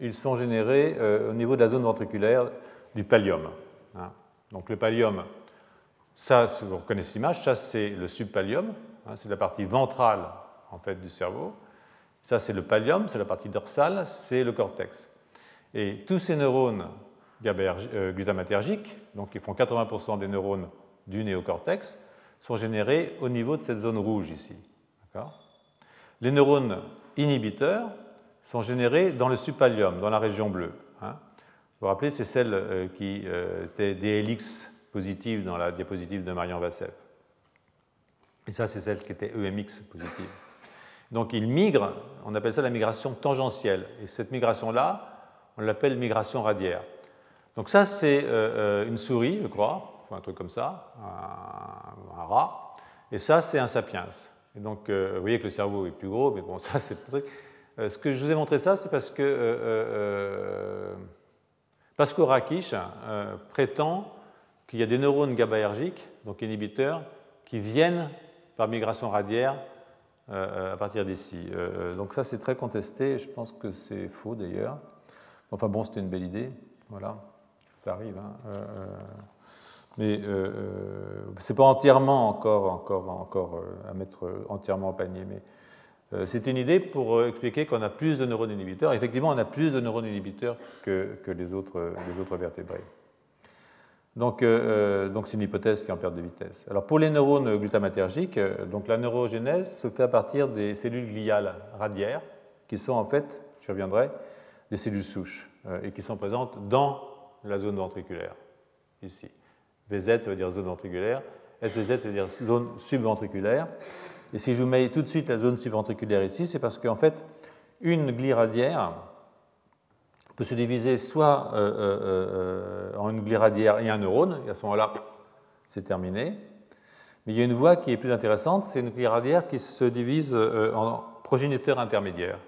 Speaker 2: ils sont générés au niveau de la zone ventriculaire du pallium. Donc le pallium, ça, vous reconnaissez l'image, ça c'est le subpallium, hein, c'est la partie ventrale en fait du cerveau. Ça c'est le pallium, c'est la partie dorsale, c'est le cortex. Et tous ces neurones euh, glutamatergiques, donc qui font 80% des neurones du néocortex, sont générés au niveau de cette zone rouge ici. Les neurones inhibiteurs sont générés dans le subpallium, dans la région bleue. Vous vous rappelez, c'est celle euh, qui euh, était des helix positives dans la diapositive de Marion Vassev. Et ça, c'est celle qui était EMX positive. Donc il migre, on appelle ça la migration tangentielle. Et cette migration-là, on l'appelle migration radiaire. Donc ça, c'est euh, une souris, je crois, un truc comme ça, un, rat. Et ça, c'est un sapiens. Et donc, vous voyez que le cerveau est plus gros, mais bon, ça, c'est truc. ce que je vous ai montré ça, c'est parce que Pascal Rakic euh, prétend qu'il y a des neurones GABAergiques, donc inhibiteurs, qui viennent par migration radiaire euh, à partir d'ici. Euh, donc ça, c'est très contesté, je pense que c'est faux d'ailleurs. Enfin bon, c'était une belle idée. Voilà, ça arrive. Hein. mais c'est pas entièrement encore, encore, encore à mettre entièrement au panier. Mais c'est une idée pour expliquer qu'on a plus de neurones inhibiteurs. Effectivement, on a plus de neurones inhibiteurs que, que les, autres, les autres vertébrés. Donc, euh, donc c'est une hypothèse qui est en perte de vitesse. Alors pour les neurones glutamatergiques, euh, donc la neurogénèse se fait à partir des cellules gliales radiaires, qui sont en fait, je reviendrai, des cellules souches, euh, et qui sont présentes dans la zone ventriculaire, ici. VZ, ça veut dire zone ventriculaire, SVZ, ça veut dire zone subventriculaire. Et si je vous mets tout de suite la zone subventriculaire ici, c'est parce qu'en fait, une glie radiaire, peut se diviser soit euh, euh, euh, en une glie radiaire et un neurone, et à ce moment-là, c'est terminé. Mais il y a une voie qui est plus intéressante, c'est une glie radiaire qui se divise en progéniteurs intermédiaires.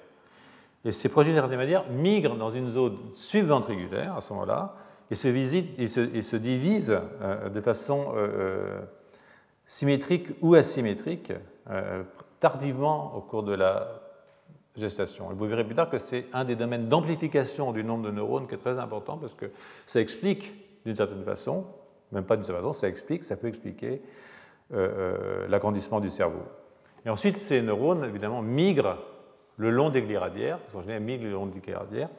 Speaker 2: Et ces progéniteurs intermédiaires migrent dans une zone subventriculaire à ce moment-là et se, et se, divisent de façon symétrique ou asymétrique tardivement au cours de la gestation. Vous verrez plus tard que c'est un des domaines d'amplification du nombre de neurones qui est très important parce que ça explique d'une certaine façon, même pas d'une certaine façon, ça explique, ça peut expliquer euh, euh, l'agrandissement du cerveau. Et ensuite, ces neurones, évidemment, migrent le long des glies radiaires, en général migrent le long des glies radiaires,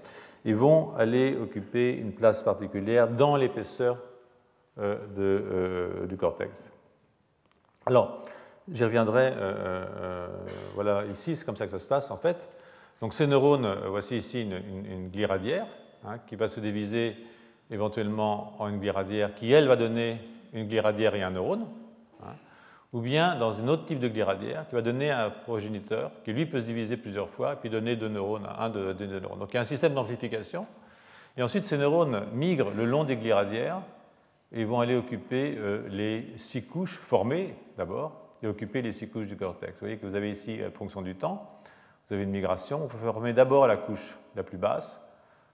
Speaker 2: et vont aller occuper une place particulière dans l'épaisseur euh, du cortex. Alors, J'y reviendrai, euh, euh, voilà, ici, c'est comme ça que ça se passe en fait. Donc ces neurones, euh, voici ici une, une, glie radiaire hein, qui va se diviser éventuellement en une glie radiaire qui, elle, va donner une glie radiaire et un neurone, hein, ou bien dans un autre type de glie radiaire qui va donner un progéniteur qui, lui, peut se diviser plusieurs fois et puis donner deux neurones, un de, deux neurones. Donc il y a un système d'amplification. Et ensuite, ces neurones migrent le long des glies radiaires et vont aller occuper les six couches formées d'abord et occuper les six couches du cortex. Vous voyez que vous avez ici la fonction du temps, vous avez une migration, vous formez d'abord la couche la plus basse,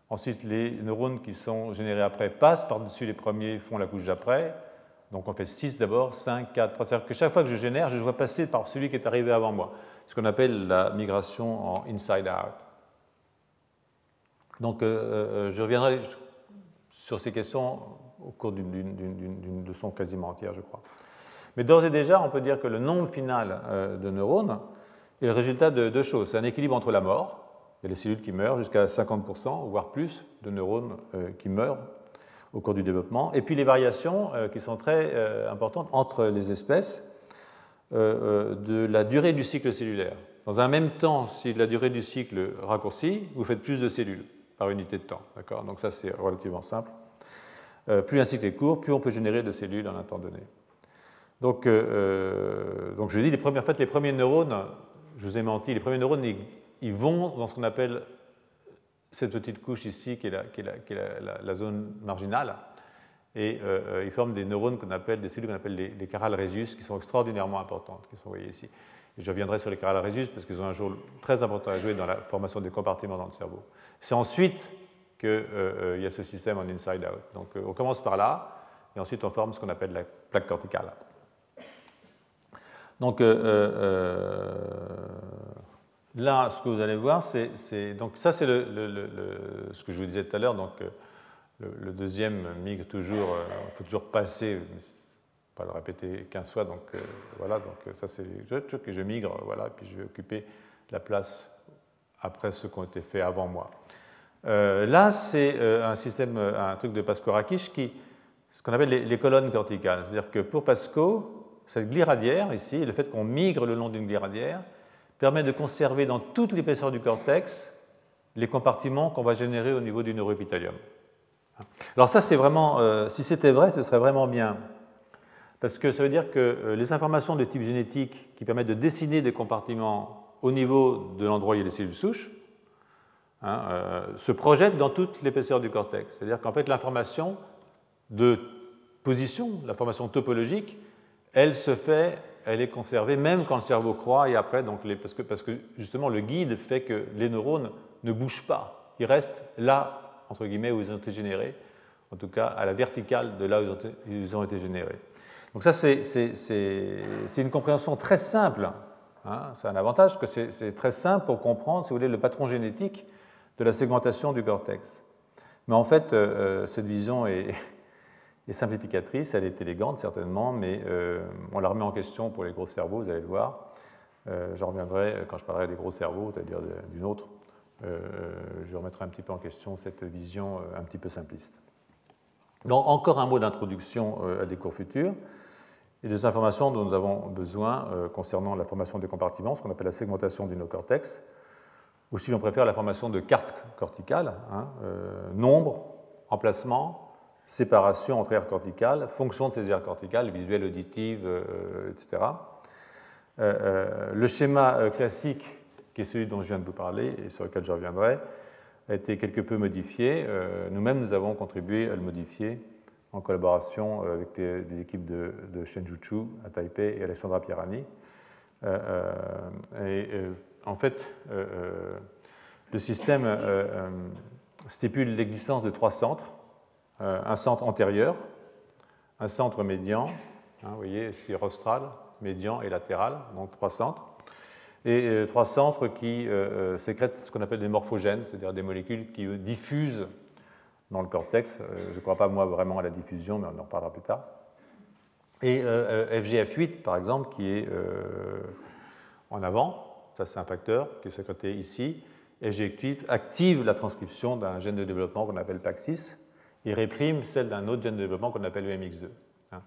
Speaker 2: ensuite les neurones qui sont générés après passent par-dessus les premiers, font la couche d'après, donc on fait 6 d'abord, 5, 4, 3. C'est-à-dire que chaque fois que je génère, je dois passer par celui qui est arrivé avant moi, ce qu'on appelle la migration en inside-out. Donc euh, euh, je reviendrai sur ces questions au cours d'une leçon quasiment entière, je crois. Mais d'ores et déjà, on peut dire que le nombre final euh, de neurones est le résultat de deux choses. C'est un équilibre entre la mort, il y a les cellules qui meurent, jusqu'à 50%, voire plus, de neurones euh, qui meurent au cours du développement, et puis les variations euh, qui sont très importantes entre les espèces de la durée du cycle cellulaire. Dans un même temps, si la durée du cycle raccourcit, vous faites plus de cellules par unité de temps. Donc ça, c'est relativement simple. plus un cycle est court, plus on peut générer de cellules en un temps donné. Donc, euh, euh, donc je dis, les premiers, en fait, les premiers neurones, je vous ai menti, les premiers neurones, ils, vont dans ce qu'on appelle cette petite couche ici, qui est la, zone marginale, et euh, ils forment des neurones qu'on appelle, des cellules qu'on appelle les, les caral rhésus, qui sont extraordinairement importantes, qui sont voyées ici. Je reviendrai sur les caral rhésus parce qu'ils ont un rôle très important à jouer dans la formation des compartiments dans le cerveau. C'est ensuite qu'il y a ce système en inside-out. Donc on commence par là, et ensuite on forme ce qu'on appelle la plaque corticale. Donc euh, euh, là, ce que vous allez voir, c'est donc ça, c'est le, ce que je vous disais tout à l'heure. Donc euh, le, deuxième migre toujours, il faut toujours passer, pas le répéter 15 fois. Donc voilà, donc ça c'est que je migre, voilà, et puis je vais occuper la place après ceux qui ont été faits avant moi. là, c'est un système, un truc de Pascoe-Rakic qui, ce qu'on appelle les, les colonnes corticales. C'est-à-dire que pour Pascoe, cette glie radiaire, ici, le fait qu'on migre le long d'une glie radiaire, permet de conserver dans toute l'épaisseur du cortex les compartiments qu'on va générer au niveau du neuroépithélium. Alors ça, c'est vraiment, euh, si c'était vrai, ce serait vraiment bien. Parce que ça veut dire que euh, les informations de type génétique qui permettent de dessiner des compartiments au niveau de l'endroit où il y a les cellules souches hein, euh, se projettent dans toute l'épaisseur du cortex. C'est-à-dire qu'en fait, l'information de position, l'information topologique, elle se fait, elle est conservée même quand le cerveau croît et après, donc parce, que, parce que justement le guide fait que les neurones ne bougent pas. Ils restent là, entre guillemets, où ils ont été générés, en tout cas à la verticale de là où ils ont été, générés. Donc ça, c'est une compréhension très simple. Hein. c'est un avantage que c'est très simple pour comprendre, si vous voulez, le patron génétique de la segmentation du cortex. Mais en fait, cette vision est, simplificatrice, elle est élégante certainement, mais on la remet en question pour les gros cerveaux, vous allez le voir. J'en reviendrai quand je parlerai des gros cerveaux, c'est-à-dire d'une autre. je remettrai un petit peu en question cette vision un petit peu simpliste. Donc, encore un mot d'introduction à des cours futurs et des informations dont nous avons besoin euh, concernant la formation des compartiments, ce qu'on appelle la segmentation du néocortex, ou si l'on préfère la formation de cartes corticales, hein, euh, nombre, emplacement, séparation entre aires corticales, fonction de ces aires corticales, visuelles, auditives, euh, etc. le schéma classique, qui est celui dont je viens de vous parler et sur lequel je reviendrai, a été quelque peu modifié. Nous-mêmes, nous avons contribué à le modifier en collaboration euh, avec des, équipes de, de Shenjuchu à Taipei et Alessandra Pierani. Euh, euh, et en fait, le système stipule l'existence de trois centres. Un centre antérieur, un centre médian, hein, vous voyez ici rostral, médian et latéral, donc trois centres, et trois centres qui sécrètent ce qu'on appelle des morphogènes, c'est-à-dire des molécules qui diffusent dans le cortex. Euh, je ne crois pas, moi, vraiment à la diffusion, mais on en reparlera plus tard. Et euh, euh, FGF8, par exemple, qui est en avant, ça c'est un facteur qui est sécrété ici. FGF8 active la transcription d'un gène de développement qu'on appelle PAX6 et réprime celle d'un autre gène de développement qu'on appelle EMX2. Hein.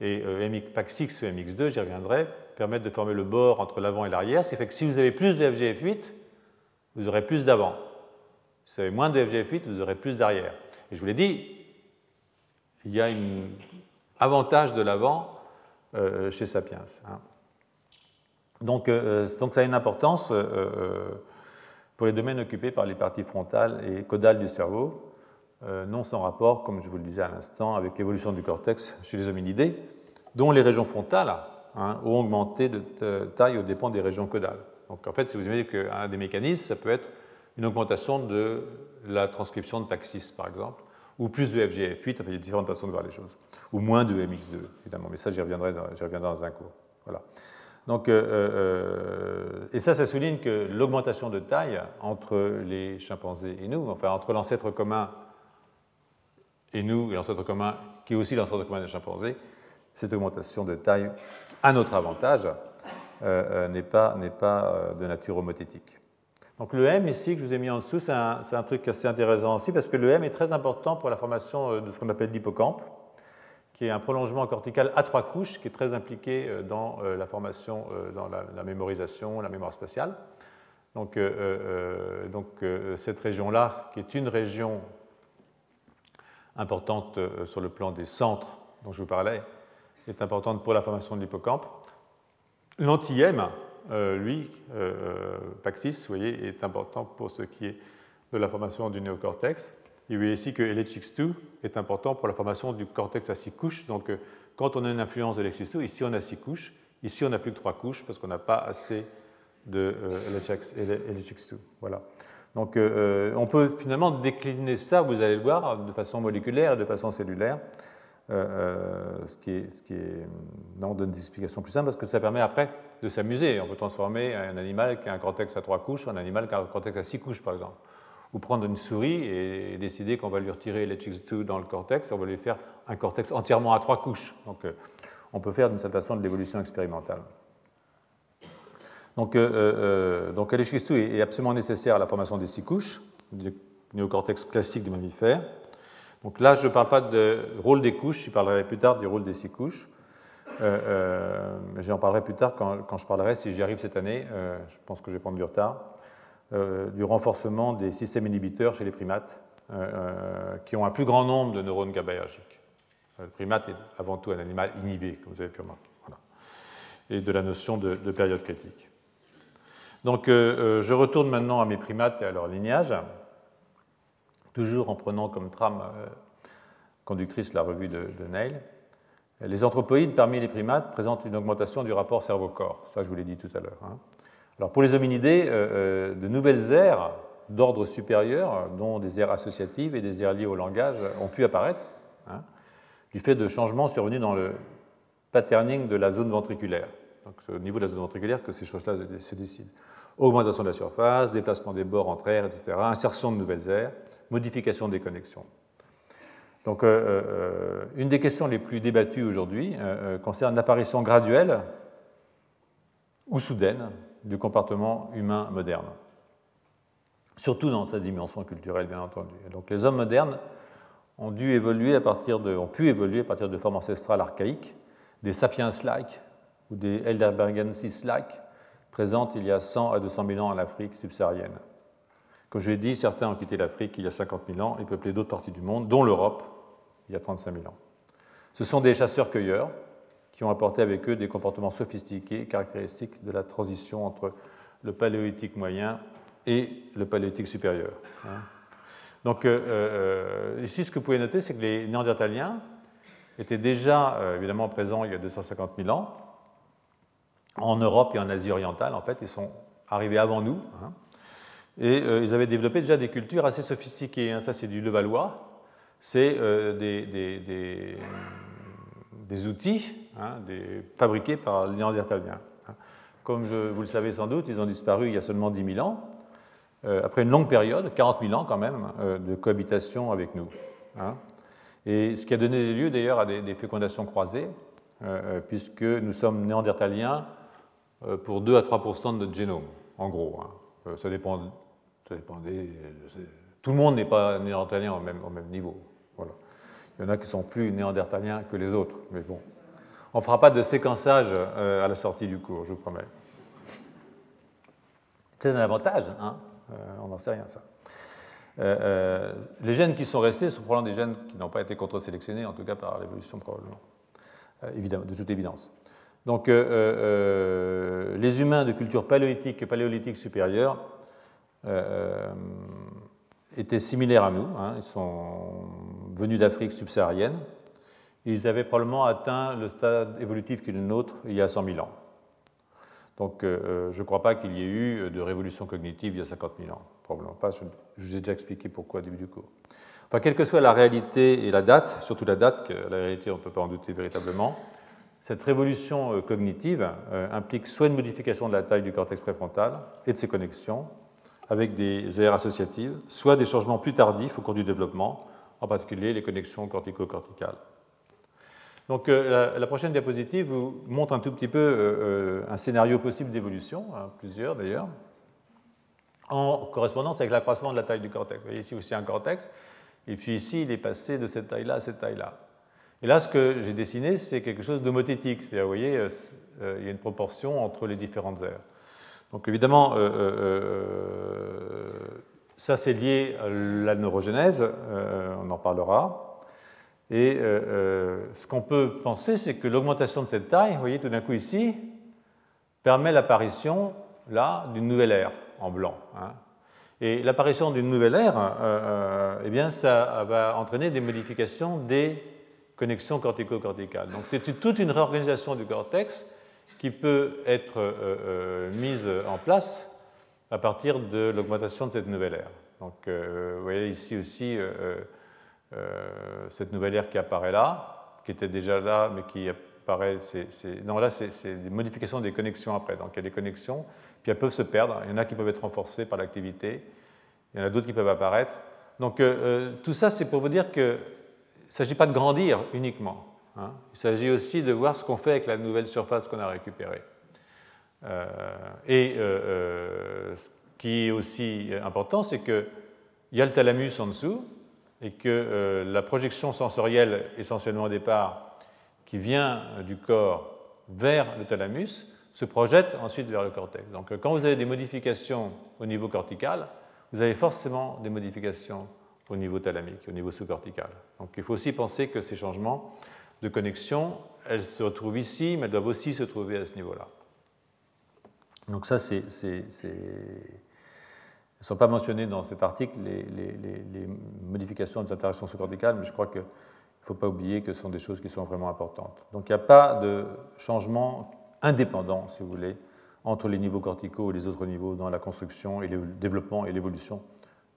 Speaker 2: Et PAX6 ou EMX2, j'y reviendrai, permettent de former le bord entre l'avant et l'arrière, ce qui fait que si vous avez plus de FGF8, vous aurez plus d'avant. Si vous avez moins de FGF8, vous aurez plus d'arrière. Et je vous l'ai dit, il y a un avantage de l'avant euh, chez Sapiens. Hein. Donc, euh, donc, ça a une importance euh, pour les domaines occupés par les parties frontales et caudales du cerveau, non sans rapport, comme je vous le disais à l'instant, avec l'évolution du cortex chez les hominidés, dont les régions frontales hein, ont augmenté de taille aux dépens des régions caudales. Donc en fait, si vous imaginez qu'un des mécanismes, ça peut être une augmentation de la transcription de PAX6, par exemple, ou plus de FGF8, il y a différentes façons de voir les choses, ou moins de MX2, évidemment, mais ça j'y reviendrai, reviendrai, dans un cours. Voilà. Donc, euh, euh, et ça, ça souligne que l'augmentation de taille entre les chimpanzés et nous, enfin entre l'ancêtre commun et nous, l'ancêtre commun qui est aussi l'ancêtre commun des chimpanzés, cette augmentation de taille, à notre avantage, euh, n'est pas, pas de nature homothétique. Donc le M ici que je vous ai mis en dessous, c'est un, truc assez intéressant aussi parce que le M est très important pour la formation euh, de ce qu'on appelle l'hippocampe, qui est un prolongement cortical à trois couches qui est très impliqué euh, dans euh, la formation, dans la, mémorisation, la mémoire spatiale. Donc, donc cette région-là, qui est une région importante sur le plan des centres dont je vous parlais, est importante pour la formation de l'hippocampe. L'anti-M, euh, lui, euh, Paxis, vous voyez, est important pour ce qui est de la formation du néocortex. Et vous voyez ici que LHX2 est important pour la formation du cortex à six couches. Donc, euh, quand on a une influence de LHX2, ici on a six couches, ici on n'a plus que trois couches parce qu'on n'a pas assez de LHX2. Voilà. Donc, on peut finalement décliner ça, vous allez le voir, de façon moléculaire et de façon cellulaire. Euh, euh, ce qui, est, non, donne des explications plus simples parce que ça permet après de s'amuser. On peut transformer un animal qui a un cortex à trois couches en un animal qui a un cortex à six couches, par exemple. Ou prendre une souris et décider qu'on va lui retirer l'HX2 dans le cortex, on va lui faire un cortex entièrement à trois couches. Donc, euh, on peut faire d'une certaine façon de l'évolution expérimentale. Donc, donc LHX2 est absolument nécessaire à la formation des six couches, du néocortex classique du mammifère. Donc là, je ne parle pas du rôle des couches, je parlerai plus tard du rôle des six couches. Euh, euh, J'en parlerai plus tard quand, je parlerai, si j'y arrive cette année, euh, je pense que je vais prendre du retard, euh, du renforcement des systèmes inhibiteurs chez les primates, qui ont un plus grand nombre de neurones GABAergiques. Le primate est avant tout un animal inhibé, comme vous avez pu remarquer. Et de la notion de période critique. Donc je retourne maintenant à mes primates et à leur lignage toujours en prenant comme trame euh, conductrice la revue de, de Neil. Les anthropoïdes parmi les primates présentent une augmentation du rapport cerveau-corps, ça je vous l'ai dit tout à l'heure. Hein. Alors pour les hominidés, euh, euh, de nouvelles aires d'ordre supérieur, dont des aires associatives et des aires liées au langage, ont pu apparaître, hein, du fait de changements survenus dans le patterning de la zone ventriculaire. Donc au niveau de la zone ventriculaire que ces choses-là se décident. Augmentation de la surface, déplacement des bords entre aires, etc., insertion de nouvelles aires, modification des connexions. Donc, une des questions les plus débattues aujourd'hui concerne l'apparition graduelle ou soudaine du comportement humain moderne, surtout dans sa dimension culturelle, bien entendu. donc, les hommes modernes ont, ont pu évoluer à partir de formes ancestrales archaïques, des sapiens-like ou des Elderbergensis-like, présentes il y a 100 à 200 000 ans en Afrique subsaharienne. Comme je l'ai dit, certains ont quitté l'Afrique il y a 50 000 ans et peuplé d'autres parties du monde, dont l'Europe, il y a 35 000 ans. Ce sont des chasseurs-cueilleurs qui ont apporté avec eux des comportements sophistiqués caractéristiques de la transition entre le paléolithique moyen et le paléolithique supérieur. Hein. Donc euh, euh, ici, ce que vous pouvez noter, c'est que les Néandertaliens étaient déjà euh, évidemment présents il y a 250 000 ans en Europe et en Asie orientale. En fait, ils sont arrivés avant nous. Hein. et ils avaient développé déjà des cultures assez sophistiquées. Hein. Ça, c'est du Levallois. C'est des, des, outils des, fabriqués par les Néandertaliens. Comme vous le savez sans doute, ils ont disparu il y a seulement 10 000 ans. Euh, après une longue période, 40 000 ans quand même, euh, de cohabitation avec nous. Hein. Et ce qui a donné lieu d'ailleurs à des, fécondations croisées, euh, puisque nous sommes néandertaliens pour 2 à 3% de notre génome, en gros. Hein. Ça, dépend, ça tout le monde n'est pas néandertalien au même, au même niveau. Il y en a qui sont plus néandertaliens que les autres, mais bon. On ne fera pas de séquençage à la sortie du cours, je vous promets. C'est un avantage, hein euh, on n'en sait rien, ça. Euh, euh, les gènes qui sont restés sont probablement des gènes qui n'ont pas été contre-sélectionnés, en tout cas par l'évolution probablement, évidemment, de toute évidence. Donc les humains de culture paléolithique et paléolithique supérieure étaient similaires à nous, hein. ils sont venus d'Afrique subsaharienne, ils avaient probablement atteint le stade évolutif qui est le nôtre il y a 100 000 ans. Donc euh, euh, je ne crois pas qu'il y ait eu de révolution cognitive il y a 50 000 ans. Probablement pas. Je, vous ai déjà expliqué pourquoi au début du cours. Enfin, quelle que soit la réalité et la date, surtout la date, que la réalité on ne peut pas en douter véritablement, cette révolution euh, cognitive implique soit une modification de la taille du cortex préfrontal et de ses connexions avec des aires associatives, soit des changements plus tardifs au cours du développement, en particulier les connexions cortico-corticales. Donc euh, la, prochaine diapositive vous montre un tout petit peu euh, euh, un scénario possible d'évolution, hein, plusieurs d'ailleurs, en correspondance avec l'accroissement de la taille du cortex. Vous voyez ici aussi un cortex, et puis ici il est passé de cette taille-là à cette taille-là. Et là, ce que j'ai dessiné, c'est quelque chose d'homothétique, c'est-à-dire, vous voyez, il y a une proportion entre les différentes aires. Donc évidemment, ça c'est lié à la neurogénèse, on en parlera. Et euh, euh, ce qu'on peut penser, c'est que l'augmentation de cette taille, vous voyez tout d'un coup ici, permet l'apparition, là, d'une nouvelle ère en blanc. Hein. Et l'apparition d'une nouvelle euh, eh bien, ça va entraîner des modifications des connexions cortico-corticales. Donc c'est toute une réorganisation du cortex qui peut être mise en place à partir de l'augmentation de cette nouvelle ère. Donc vous voyez ici aussi euh, cette nouvelle ère qui apparaît là, qui était déjà là, mais qui apparaît. non, là, c'est des modifications des connexions après. Donc il y a des connexions, puis elles peuvent se perdre. Il y en a qui peuvent être renforcées par l'activité, il y en a d'autres qui peuvent apparaître. Donc euh, euh, tout ça, c'est pour vous dire qu'il ne s'agit pas de grandir uniquement. Hein. Il s'agit aussi de voir ce qu'on fait avec la nouvelle surface qu'on a récupérée. et ce qui est aussi important, c'est qu'il y a le thalamus en dessous, et que euh, la projection sensorielle, essentiellement au départ, qui vient du corps vers le thalamus, se projette ensuite vers le cortex. Donc quand vous avez des modifications au niveau cortical, vous avez forcément des modifications au niveau thalamique, au niveau sous-cortical. Donc il faut aussi penser que ces changements de connexion, elles se retrouvent ici, mais elles doivent aussi se trouver à ce niveau-là. Donc ça, c'est ne sont pas mentionnées dans cet article, les, modifications des interactions sous-corticales, mais je crois qu'il ne faut pas oublier que ce sont des choses qui sont vraiment importantes. Donc il n'y a pas de changement indépendant, si vous voulez, entre les niveaux corticaux et les autres niveaux dans la construction et le développement et l'évolution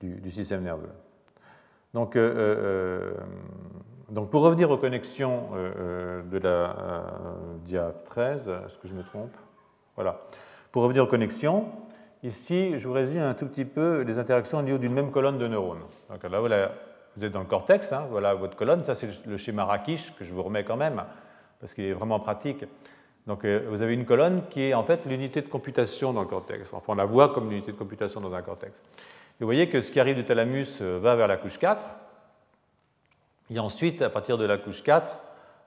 Speaker 2: du, système nerveux. Donc, euh, euh, donc, pour revenir aux connexions euh, de la dia 13, est-ce que je me trompe? Voilà. Pour revenir aux connexions, Ici, je vous résume un tout petit peu les interactions au niveau d'une même colonne de neurones. Donc là, vous êtes dans le cortex, hein, voilà votre colonne. Ça, c'est le schéma Rakish que je vous remets quand même, parce qu'il est vraiment pratique. Donc euh, vous avez une colonne qui est en fait l'unité de computation dans le cortex. Enfin, on la voit comme l'unité de computation dans un cortex. Vous voyez que ce qui arrive du thalamus euh, va vers la couche 4. Et ensuite, à partir de la couche 4,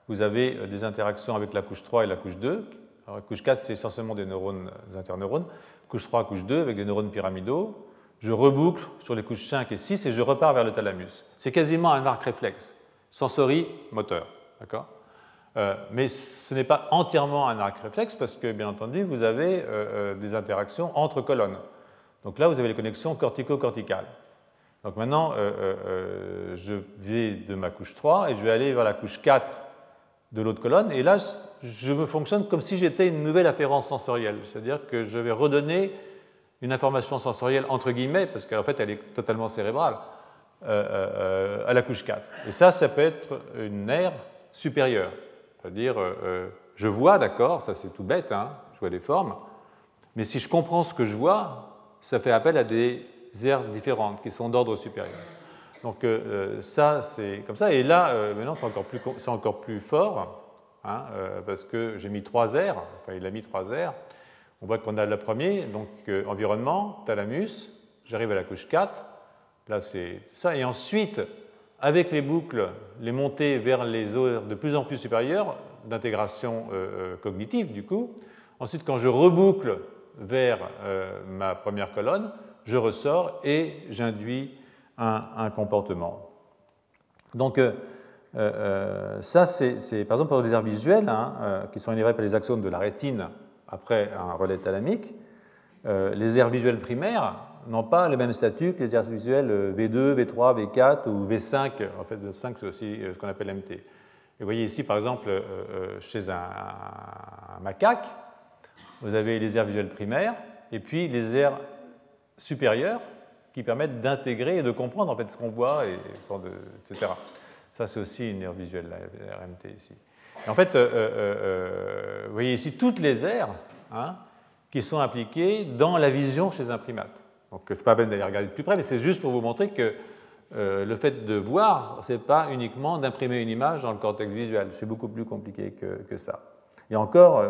Speaker 2: vous avez euh, des interactions avec la couche 3 et la couche 2. Alors, la couche 4, c'est essentiellement des neurones, des interneurones couche 3, couche 2, avec des neurones pyramidaux. Je reboucle sur les couches 5 et 6 et je repars vers le thalamus. C'est quasiment un arc réflexe, sensory, moteur. Euh, mais ce n'est pas entièrement un arc réflexe parce que, bien entendu, vous avez euh, des interactions entre colonnes. Donc là, vous avez les connexions cortico-corticales. Donc maintenant, je vais de ma couche 3 et je vais aller vers la couche 4 de l'autre colonne. Et là, je me fonctionne comme si j'étais une nouvelle afférence sensorielle. C'est-à-dire que je vais redonner une information sensorielle entre guillemets, parce qu'en fait, elle est totalement cérébrale, euh, euh, à la couche 4. Et ça, ça peut être une aire supérieure. C'est-à-dire, euh, je vois, d'accord, ça c'est tout bête, hein, je vois des formes, mais si je comprends ce que je vois, ça fait appel à des aires différentes qui sont d'ordre supérieur. Donc ça, c'est comme ça. Et là, maintenant, c'est encore, plus, encore plus fort. Hein, euh, parce que j'ai mis trois R, enfin il a mis trois R. On voit qu'on a le premier, donc euh, environnement, thalamus, j'arrive à la couche 4, là c'est ça, et ensuite, avec les boucles, les montées vers les heures de plus en plus supérieures, d'intégration euh, cognitive du coup, ensuite quand je reboucle vers ma première colonne, je ressors et j'induis un, comportement. Donc, euh, euh, ça, c'est par exemple pour les aires visuelles, hein, euh, qui sont énervées par les axones de la rétine après un relais thalamique. les aires visuelles primaires n'ont pas le même statut que les aires visuelles V2, V3, V4 ou V5. En fait, V5, c'est aussi ce qu'on appelle MT. Et vous voyez ici, par exemple, chez un, macaque, vous avez les aires visuelles primaires et puis les aires supérieures qui permettent d'intégrer et de comprendre en fait ce qu'on voit, et, etc. Ça, c'est aussi une aire visuelle, la RMT ici. en fait, euh, euh, euh, vous voyez ici toutes les aires hein, qui sont appliquées dans la vision chez un primate. Donc, ce n'est pas peine d'aller regarder de plus près, mais c'est juste pour vous montrer que le fait de voir, ce n'est pas uniquement d'imprimer une image dans le cortex visuel. C'est beaucoup plus compliqué que, que ça. Et encore,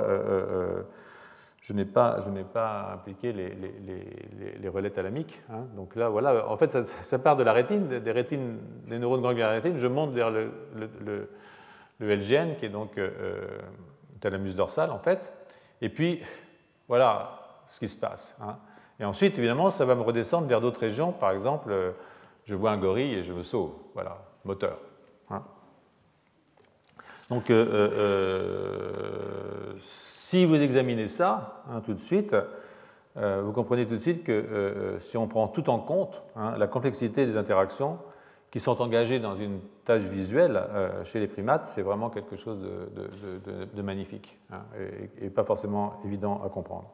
Speaker 2: je n'ai pas, pas, impliqué les, relais thalamiques. Hein. Donc là, voilà, en fait, ça, part de la rétine, des, rétines, des neurones ganglions de la rétine. Je monte vers le LGN, qui est donc euh, euh, thalamus dorsal, en fait. Et puis, voilà ce qui se passe. Hein. Et ensuite, évidemment, ça va me redescendre vers d'autres régions. Par exemple, euh, je vois un gorille et je me sauve. Voilà, moteur. Hein. Donc, euh, euh, si vous examinez ça hein, tout de suite, euh, vous comprenez tout de suite que si on prend tout en compte, hein, la complexité des interactions qui sont engagées dans une tâche visuelle chez les primates, c'est vraiment quelque chose de, magnifique hein, et, pas forcément évident à comprendre.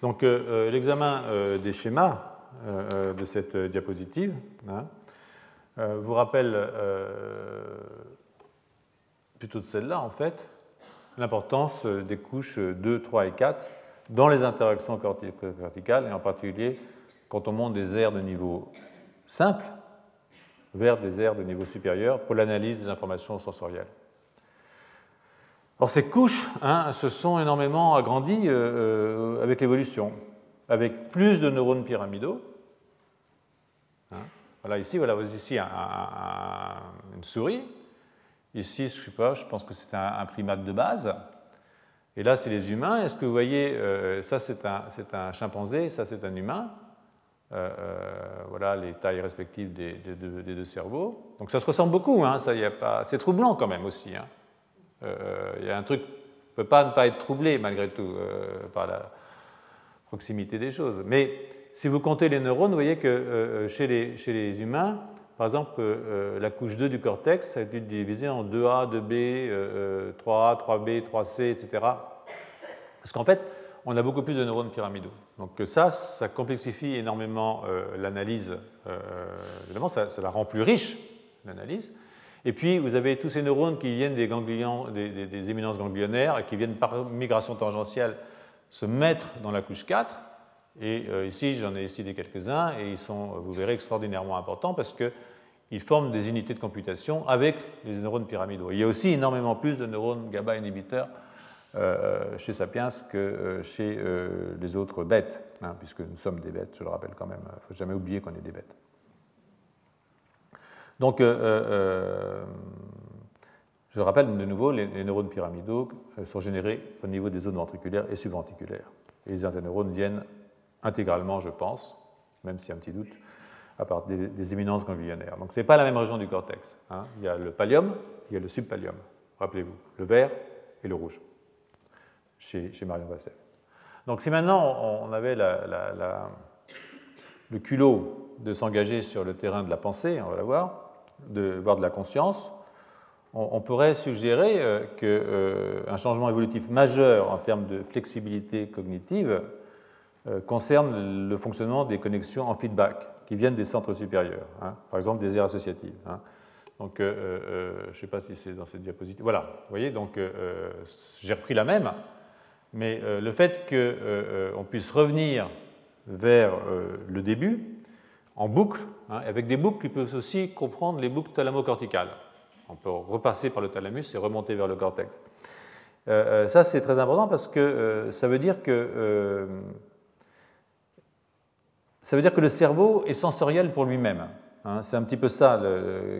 Speaker 2: Donc, l'examen des schémas de cette diapositive vous rappelle plutôt de celle-là, en fait, l'importance des couches 2, 3 et 4 dans les interactions verticales, et en particulier quand on monte des aires de niveau simple vers des aires de niveau supérieur pour l'analyse des informations sensorielles. Alors ces couches hein, se sont énormément agrandies euh, euh, avec l'évolution, avec plus de neurones pyramidaux. Hein. Voilà ici, voilà ici une souris Ici, je ne sais pas, je pense que c'est un, primate de base. Et là, c'est les humains. Est-ce que vous voyez, euh, ça c'est un, un, chimpanzé, ça c'est un humain. Euh, euh, voilà les tailles respectives des, deux cerveaux. Donc ça se ressemble beaucoup, hein, ça, c'est troublant quand même aussi. Hein. Il y a un truc qui ne peut pas ne pas être troublé malgré tout par la proximité des choses. Mais si vous comptez les neurones, vous voyez que chez les humains, par exemple, euh, la couche 2 du cortex a été divisée en 2A, 2B, 3A, 3B, 3C, etc. Parce qu'en fait, on a beaucoup plus de neurones pyramidaux. Donc ça, ça complexifie énormément euh, l'analyse. Euh, évidemment, ça, la rend plus riche, l'analyse. Et puis, vous avez tous ces neurones qui viennent des, ganglions, des, des, éminences ganglionnaires et qui viennent par migration tangentielle se mettre dans la couche 4. Et ici, j'en ai cité quelques-uns, et ils sont, vous verrez, extraordinairement importants parce qu'ils forment des unités de computation avec les neurones pyramidaux. Il y a aussi énormément plus de neurones GABA inhibiteurs chez Sapiens que chez les autres bêtes, hein, puisque nous sommes des bêtes, je le rappelle quand même. Il ne faut jamais oublier qu'on est des bêtes. Donc, euh, euh, je rappelle de nouveau, les, neurones pyramidaux euh, sont générés au niveau des zones ventriculaires et subventriculaires. Et les interneurones viennent intégralement, je pense, même a un petit doute, à part des, éminences ganglionnaires. Donc ce n'est pas la même région du cortex. Hein. Il y a le pallium, il y a le subpallium. Rappelez-vous, le vert et le rouge, chez, Marion Vasset. Donc si maintenant on avait le culot de s'engager sur le terrain de la pensée, on va la voir, de voir de la conscience, on, pourrait suggérer euh, qu'un euh, changement évolutif majeur en termes de flexibilité cognitive concerne le fonctionnement des connexions en feedback qui viennent des centres supérieurs, hein, par exemple des aires associatives. Hein. Donc, je ne sais pas si c'est dans cette diapositive. Voilà, vous voyez, donc j'ai repris la même, mais le fait qu'on puisse revenir vers le début, en boucle, hein, avec des boucles qui peuvent aussi comprendre les boucles thalamo-corticales. On peut repasser par le thalamus et remonter vers le cortex. Euh, euh, ça, c'est très important parce que euh, ça veut dire que ça veut dire que le cerveau est sensoriel pour lui-même. Hein. c'est un petit peu ça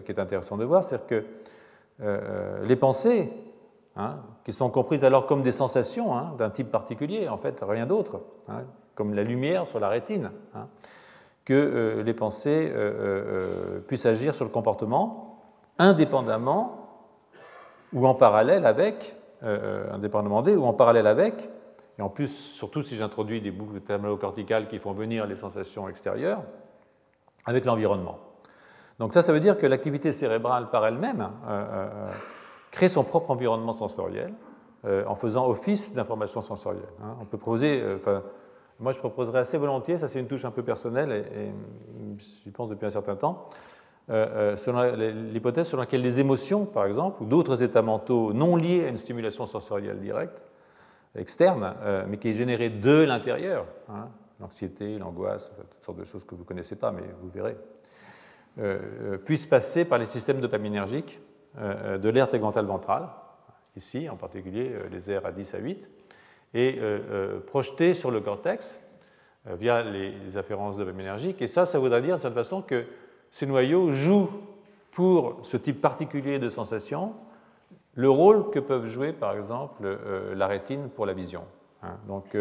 Speaker 2: qui est intéressant de voir, c'est que les pensées, hein, qui sont comprises alors comme des sensations d'un type particulier, en fait, rien d'autre, comme la lumière sur la rétine, que euh, les pensées euh, euh, puissent agir sur le comportement indépendamment ou en parallèle avec, indépendamment d'eux ou en parallèle avec, et en plus, surtout si j'introduis des boucles thermalocorticales qui font venir les sensations extérieures, avec l'environnement. Donc ça, ça veut dire que l'activité cérébrale par elle-même crée son propre environnement sensoriel en faisant office d'information sensorielle. Hein. On peut proposer, moi, je proposerais assez volontiers, ça c'est une touche un peu personnelle, et, j'y pense depuis un certain temps, euh, euh, l'hypothèse selon laquelle les émotions, par exemple, ou d'autres états mentaux non liés à une stimulation sensorielle directe, externe, euh, mais qui est générée de l'intérieur, hein, l'anxiété, l'angoisse, toutes sortes de choses que vous ne connaissez pas, mais vous verrez, puissent passer par les systèmes dopaminergiques de l'aire tegmentale ventrale, ici en particulier les aires à 10 à 8, et euh, euh, projeté sur le cortex euh, via les, afférences dopaminergiques. Et ça, ça voudrait dire de cette façon que ces noyaux jouent pour ce type particulier de sensation le rôle que peuvent jouer par exemple la rétine pour la vision. Hein. Donc,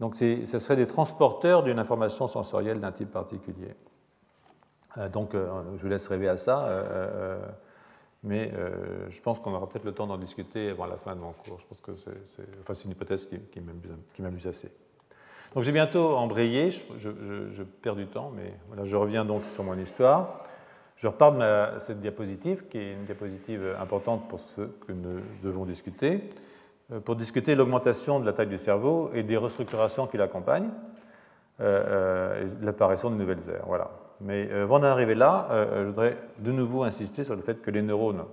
Speaker 2: donc ce serait des transporteurs d'une information sensorielle d'un type particulier. donc je vous laisse rêver à ça mais euh, je pense qu'on aura peut-être le temps d'en discuter avant la fin de mon cours. Je pense que c'est enfin, une hypothèse qui, m'amuse assez. Donc j'ai bientôt embrayé, je, perds du temps, mais voilà, je reviens donc sur mon histoire. Je repars de cette diapositive, qui est une diapositive importante pour ce que nous devons discuter, euh, pour discuter l'augmentation de la taille du cerveau et des restructurations qui l'accompagnent, euh, et l'apparition de nouvelles aires. Voilà. Mais euh, avant d'en arriver là, euh, je voudrais de nouveau insister sur le fait que les neurones,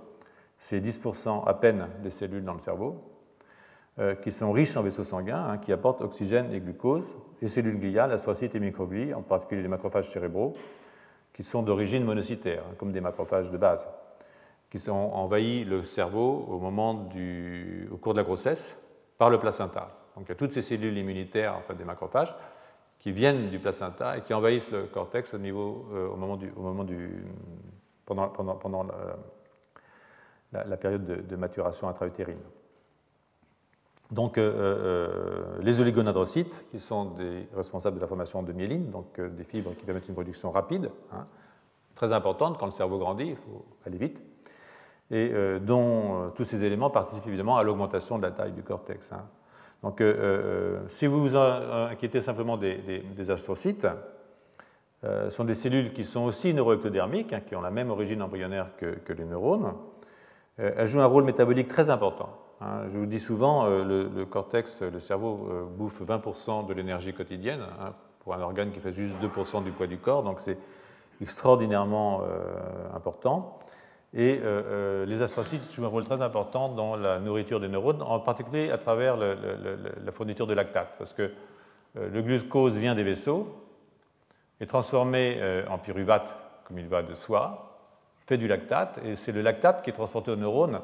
Speaker 2: c'est 10% à peine des cellules dans le cerveau, euh, qui sont riches en vaisseaux sanguins, hein, qui apportent oxygène et glucose, les cellules gliales, astrocytes et microglies, en particulier les macrophages cérébraux, qui sont d'origine monocytaire, hein, comme des macrophages de base, qui ont envahi le cerveau au, moment du, au cours de la grossesse par le placenta. Donc il y a toutes ces cellules immunitaires, en fait, des macrophages, qui viennent du placenta et qui envahissent le cortex au, niveau, euh, au moment du, au moment du pendant, pendant, pendant la, période de, de maturation intra-utérine. Donc, euh, euh, les oligonadrocytes, qui sont des responsables de la formation de myéline, donc des fibres qui permettent une production rapide, hein, très importante quand le cerveau grandit, il faut aller vite, et dont tous ces éléments participent évidemment à l'augmentation de la taille du cortex. Hein. Donc, euh, euh, si vous vous inquiétez simplement des, astrocytes, euh, ce sont des cellules qui sont aussi neuroectodermiques, hein, qui ont la même origine embryonnaire que, les neurones. elles jouent un rôle métabolique très important. Hein. Je vous dis souvent, le, cortex, le cerveau, bouffe 20% de l'énergie quotidienne hein, pour un organe qui fait juste 2% du poids du corps, donc c'est extraordinairement important. Et euh, euh, les astrocytes jouent un rôle très important dans la nourriture des neurones, en particulier à travers la fourniture de lactate, parce que le glucose vient des vaisseaux, est transformé en pyruvate, comme il va de soi, fait du lactate, et c'est le lactate qui est transporté aux neurones.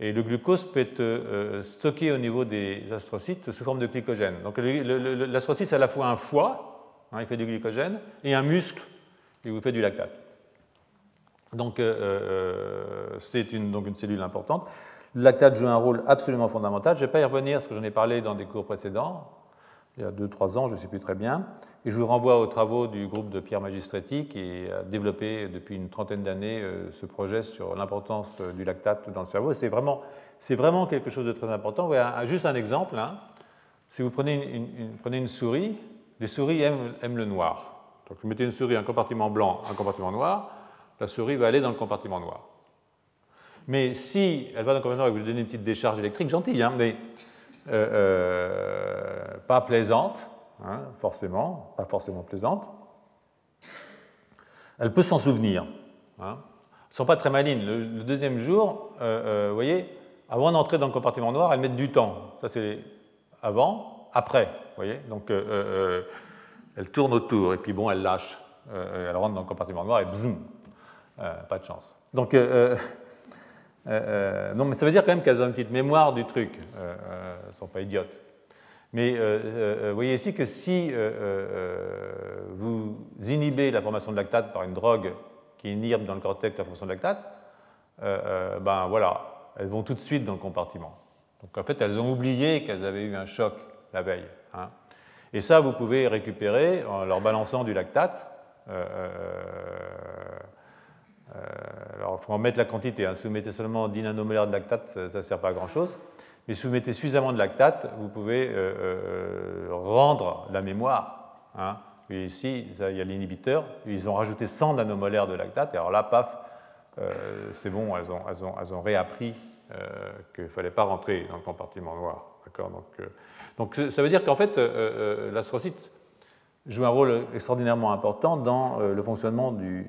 Speaker 2: Et le glucose peut être stocké au niveau des astrocytes sous forme de glycogène. Donc l'astrocyte, c'est à la fois un foie, hein, il fait du glycogène, et un muscle, il vous fait du lactate. Donc c'est une, donc une cellule importante. Le lactate joue un rôle absolument fondamental. Je ne vais pas y revenir parce que j'en ai parlé dans des cours précédents, il y a 2-3 ans, je ne sais plus très bien. Et je vous renvoie aux travaux du groupe de Pierre Magistretti qui a développé depuis une trentaine d'années euh, ce projet sur l'importance euh, du lactate dans le cerveau. C'est vraiment, quelque chose de très important. juste un exemple. Hein. Si vous prenez une, souris, les souris aiment, le noir. Donc vous mettez une souris, un compartiment blanc, un compartiment noir, la souris va aller dans le compartiment noir. Mais si elle va dans le compartiment et vous lui donnez une petite décharge électrique, gentille, hein, mais euh, pas plaisante, hein, forcément, pas forcément plaisante, elle peut s'en souvenir. Hein. Elles ne sont pas très malines. Le, deuxième jour, euh, vous voyez, avant d'entrer dans le compartiment noir, elles mettent du temps. Ça, c'est avant, après. Voyez Donc, elles tournent autour et puis bon, elles lâchent. elles rentrent dans le compartiment noir et bzoum, pas de chance. Donc, euh, euh, non, mais ça veut dire quand même qu'elles ont une petite mémoire du truc. Euh, elles ne sont pas idiotes. Mais vous voyez ici que si vous inhibez la formation de lactate par une drogue qui inhibe dans le cortex la formation de lactate, ben voilà, elles vont tout de suite dans le compartiment. Donc en fait, elles ont oublié qu'elles avaient eu un choc la veille. Hein. Et ça, vous pouvez récupérer en leur balançant du lactate. Euh, alors, il faut en mettre la quantité. Hein. Si vous mettez seulement 10 nanomolaires de lactate, ça ne sert pas à grand-chose. Mais si vous mettez suffisamment de lactate, vous pouvez euh, euh, rendre la mémoire. Hein. Ici, il y a l'inhibiteur. Ils ont rajouté 100 nanomolaires de lactate. Et alors là, paf, c'est bon, elles ont, réappris qu'il ne fallait pas rentrer dans le compartiment noir. Donc, ça veut dire qu'en fait, l'astrocyte joue un rôle extraordinairement important dans euh, le fonctionnement du,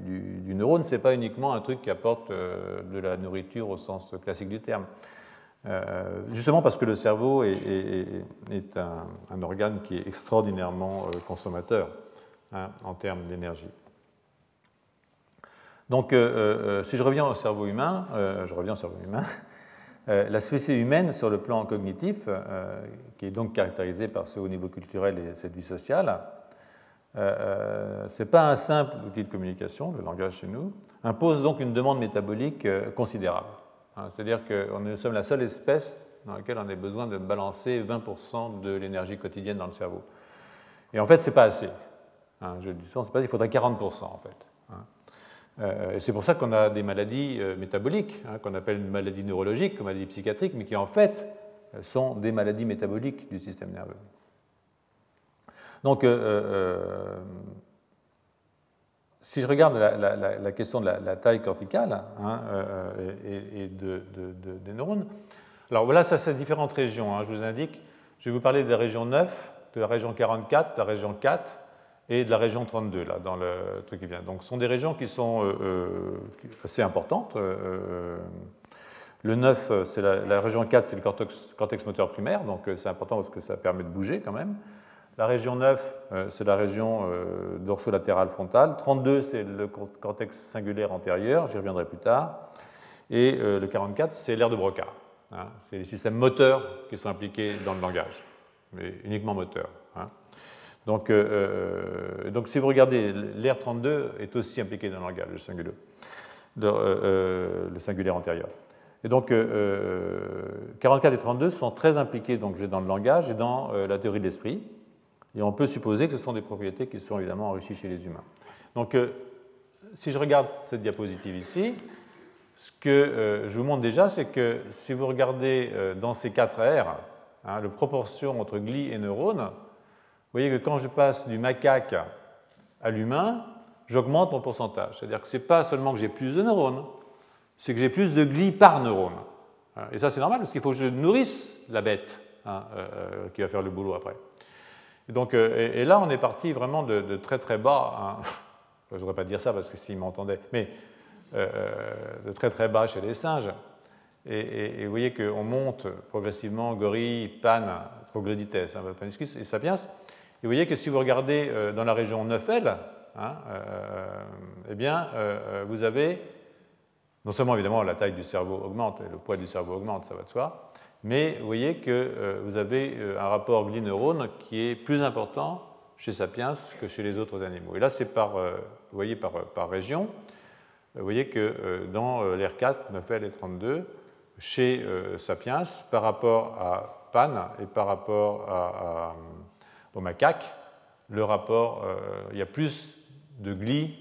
Speaker 2: neurone. Ce n'est pas uniquement un truc qui apporte euh, de la nourriture au sens classique du terme. Euh, justement parce que le cerveau est, un, organe qui est extraordinairement consommateur hein, en termes d'énergie. Donc, si je reviens au cerveau humain, je reviens au cerveau humain, la spécie humaine sur le plan cognitif, qui est donc caractérisée par ce haut niveau culturel et cette vie sociale, euh, euh, ce n'est pas un simple outil de communication, le langage chez nous, impose donc une demande métabolique euh, considérable. Hein, c'est-à-dire que nous sommes la seule espèce dans laquelle on a besoin de balancer 20% de l'énergie quotidienne dans le cerveau. Et en fait, ce n'est pas assez. Hein, je dis pas il faudrait 40% en fait. Hein. et c'est pour ça qu'on a des maladies métaboliques, qu'on appelle une maladie neurologique, comme maladie psychiatrique, mais qui en fait sont des maladies métaboliques du système nerveux. Donc, euh, euh, si je regarde la, question de la, taille corticale hein, euh, et, des neurones, alors voilà, ça c'est différentes régions. Hein, je vous indique, je vais vous parler de la région 9, de la région 44, de la région 4 et de la région 32, là, dans le truc qui vient. Donc ce sont des régions qui sont assez importantes. le 9, c'est la, région 4, c'est le cortex, moteur primaire, donc c'est important parce que ça permet de bouger quand même. La région 9, euh, c'est la région euh, dorsolatérale frontale. 32, c'est le cortex singulaire antérieur, j'y reviendrai plus tard. Et euh, le 44, c'est l'air de Broca. Hein. C'est les systèmes moteurs qui sont impliqués dans le langage, mais uniquement moteurs. Hein. Donc, donc, si vous regardez, l'air 32 est aussi impliqué dans le langage, le singulier antérieur. Et donc, 44 et 32 sont très impliqués donc, dans le langage et dans la théorie de l'esprit. Et on peut supposer que ce sont des propriétés qui sont évidemment enrichies chez les humains. Donc, euh, si je regarde cette diapositive ici, ce que euh, je vous montre déjà, c'est que si vous regardez euh, dans ces quatre R, hein, la proportion entre gli et neurones, vous voyez que quand je passe du macaque à l'humain, j'augmente mon pourcentage. C'est-à-dire que ce n'est pas seulement que j'ai plus de neurones, c'est que j'ai plus de gli par neurone. Et ça, c'est normal parce qu'il faut que je nourrisse la bête hein, qui va faire le boulot après. Et, donc, euh, et, là, on est parti vraiment de, très très bas. Hein. Je ne voudrais pas dire ça parce que s'ils m'entendaient, mais euh, de très très bas chez les singes. Et, vous voyez qu'on monte progressivement gorille, panne, troglodytes, hein, et sapiens. vous voyez que si vous regardez dans la région 9L, hein, eh bien, vous avez non seulement évidemment la taille du cerveau augmente et le poids du cerveau augmente, ça va de soi, mais vous voyez que vous avez un rapport gli-neurone qui est plus important chez Sapiens que chez les autres animaux. Et là, c'est par, vous voyez, par, par région. Vous voyez que dans l'R4, 9L et 32, chez Sapiens, par rapport à Pan et par rapport à, au macaque, le rapport, euh, il y a plus de gli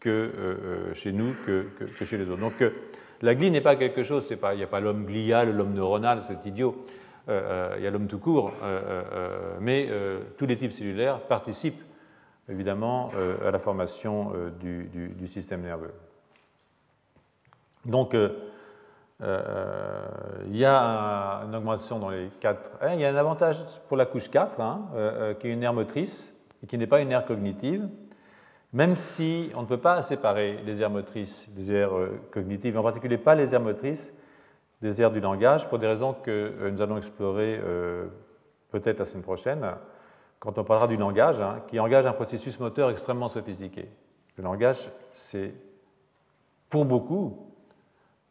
Speaker 2: que euh, chez nous que, chez les autres. Donc la glie n'est pas quelque chose, il n'y a pas l'homme glial, l'homme neuronal, c'est idiot. Euh, il y a l'homme tout court, mais tous les types cellulaires participent évidemment à la formation du, système nerveux. Donc euh, il y a une augmentation dans les quatre. Hein, il y a un avantage pour la couche 4, hein, euh, euh, qui est une aire motrice et qui n'est pas une aire cognitive, même si on ne peut pas séparer les aires motrices des aires cognitives, en particulier pas les aires motrices des aires du langage, pour des raisons que nous allons explorer peut-être la semaine prochaine, quand on parlera du langage, hein, qui engage un processus moteur extrêmement sophistiqué. Le langage, c'est pour beaucoup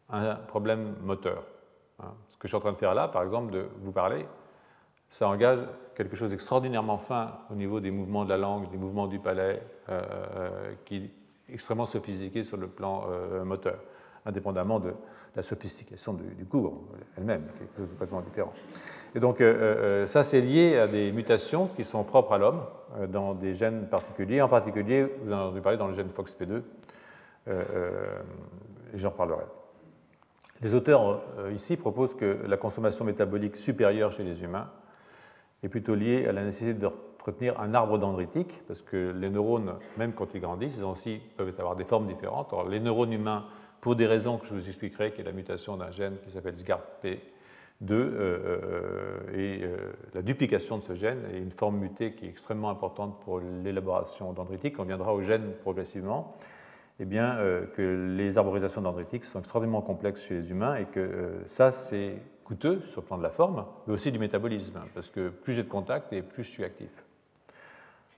Speaker 2: un problème moteur. Hein. Ce que je suis en train de faire là, par exemple, de vous parler, ça engage quelque chose d'extraordinairement fin au niveau des mouvements de la langue, des mouvements du palais, euh, euh, qui est extrêmement sophistiqué sur le plan euh, moteur, indépendamment de la sophistication du, du cours elle-même, quelque chose de complètement différent. Et donc ça, c'est lié à des mutations qui sont propres à l'homme dans des gènes particuliers. En particulier, vous en avez parlé dans le gène FOXP2, et j'en reparlerai. Les auteurs ici proposent que la consommation métabolique supérieure chez les humains est plutôt liée à la nécessité de retenir un arbre dendritique, parce que les neurones, même quand ils grandissent, ils aussi peuvent avoir des formes différentes. Les neurones humains, pour des raisons que je vous expliquerai, qui est la mutation d'un gène qui s'appelle SGARP2, euh, euh, et la duplication de ce gène est une forme mutée qui est extrêmement importante pour l'élaboration dendritique. On viendra au gène progressivement eh bien, euh, que les arborisations dendritiques sont extrêmement complexes chez les humains et que euh, ça, c'est coûteux sur le plan de la forme, mais aussi du métabolisme, parce que plus j'ai de contact et plus je suis actif.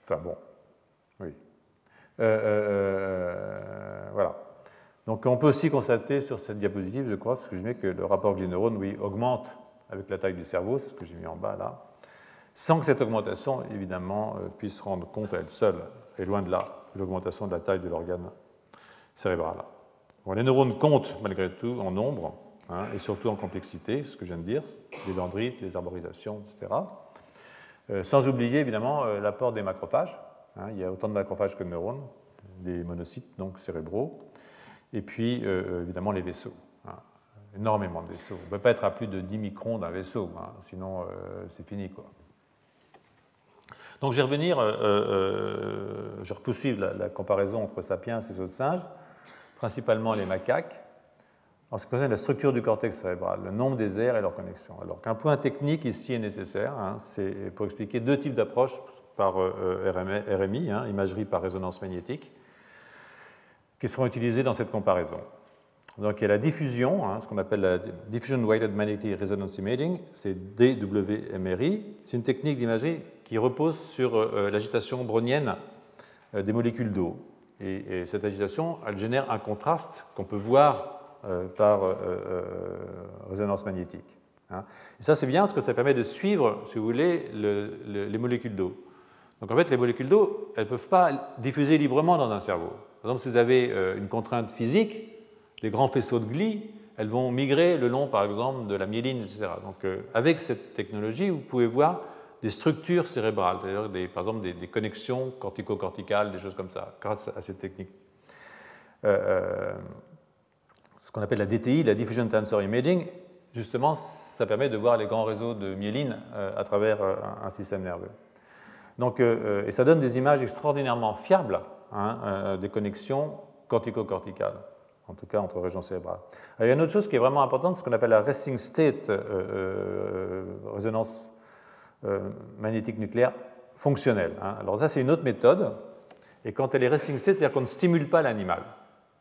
Speaker 2: Enfin bon, oui. Euh, voilà. Donc on peut aussi constater sur cette diapositive, je crois, ce que je mets, que le rapport glyneurone, oui, augmente avec la taille du cerveau, c'est ce que j'ai mis en bas là, sans que cette augmentation, évidemment, puisse rendre compte à elle seule, et loin de là, l'augmentation de la taille de l'organe cérébrale. les neurones comptent malgré tout en nombre hein, et surtout en complexité, ce que je viens de dire, les dendrites, les arborisations, etc. Euh, sans oublier évidemment euh, l'apport des macrophages. Hein, il y a autant de macrophages que de neurones, des monocytes donc cérébraux, et puis euh, évidemment les vaisseaux. Hein, énormément de vaisseaux. On ne peut pas être à plus de 10 microns d'un vaisseau, sinon c'est fini. Quoi. Donc je vais revenir, je vais poursuivre la, comparaison entre sapiens et autres singes principalement les macaques, en ce qui concerne la structure du cortex cérébral, le nombre des aires et leurs connexions. Alors qu'un point technique ici est nécessaire, hein, c'est pour expliquer deux types d'approches par euh, RMI, hein, imagerie par résonance magnétique, qui seront utilisées dans cette comparaison. Donc il y a la diffusion, hein, ce qu'on appelle la Diffusion Weighted Magnetic Resonance Imaging, c'est DWMRI. C'est une technique d'imagerie qui repose sur euh, l'agitation brownienne euh, des molécules d'eau. Et, cette agitation, elle génère un contraste qu'on peut voir euh, par euh, euh, résonance magnétique. Hein. Et ça, c'est bien parce que ça permet de suivre, si vous voulez, les molécules d'eau. Donc en fait, les molécules d'eau, elles ne peuvent pas diffuser librement dans un cerveau. Par exemple, si vous avez une contrainte physique, des grands faisceaux de gli, elles vont migrer le long, par exemple, de la myéline, etc. Donc avec cette technologie, vous pouvez voir des structures cérébrales, c'est-à-dire par exemple des, connexions cortico-corticales, des choses comme ça, grâce à cette technique. Euh, euh, ce qu'on appelle la DTI, la Diffusion Tensor Imaging, justement, ça permet de voir les grands réseaux de myéline euh, à travers un, système nerveux. Donc, et ça donne des images extraordinairement fiables hein, des connexions cortico-corticales, en tout cas entre régions cérébrales. il y a une autre chose qui est vraiment importante, ce qu'on appelle la resting state résonance euh, magnétique nucléaire fonctionnelle. Hein. Alors ça, c'est une autre méthode. Et quand elle est resting state, c'est-à-dire qu'on ne stimule pas l'animal.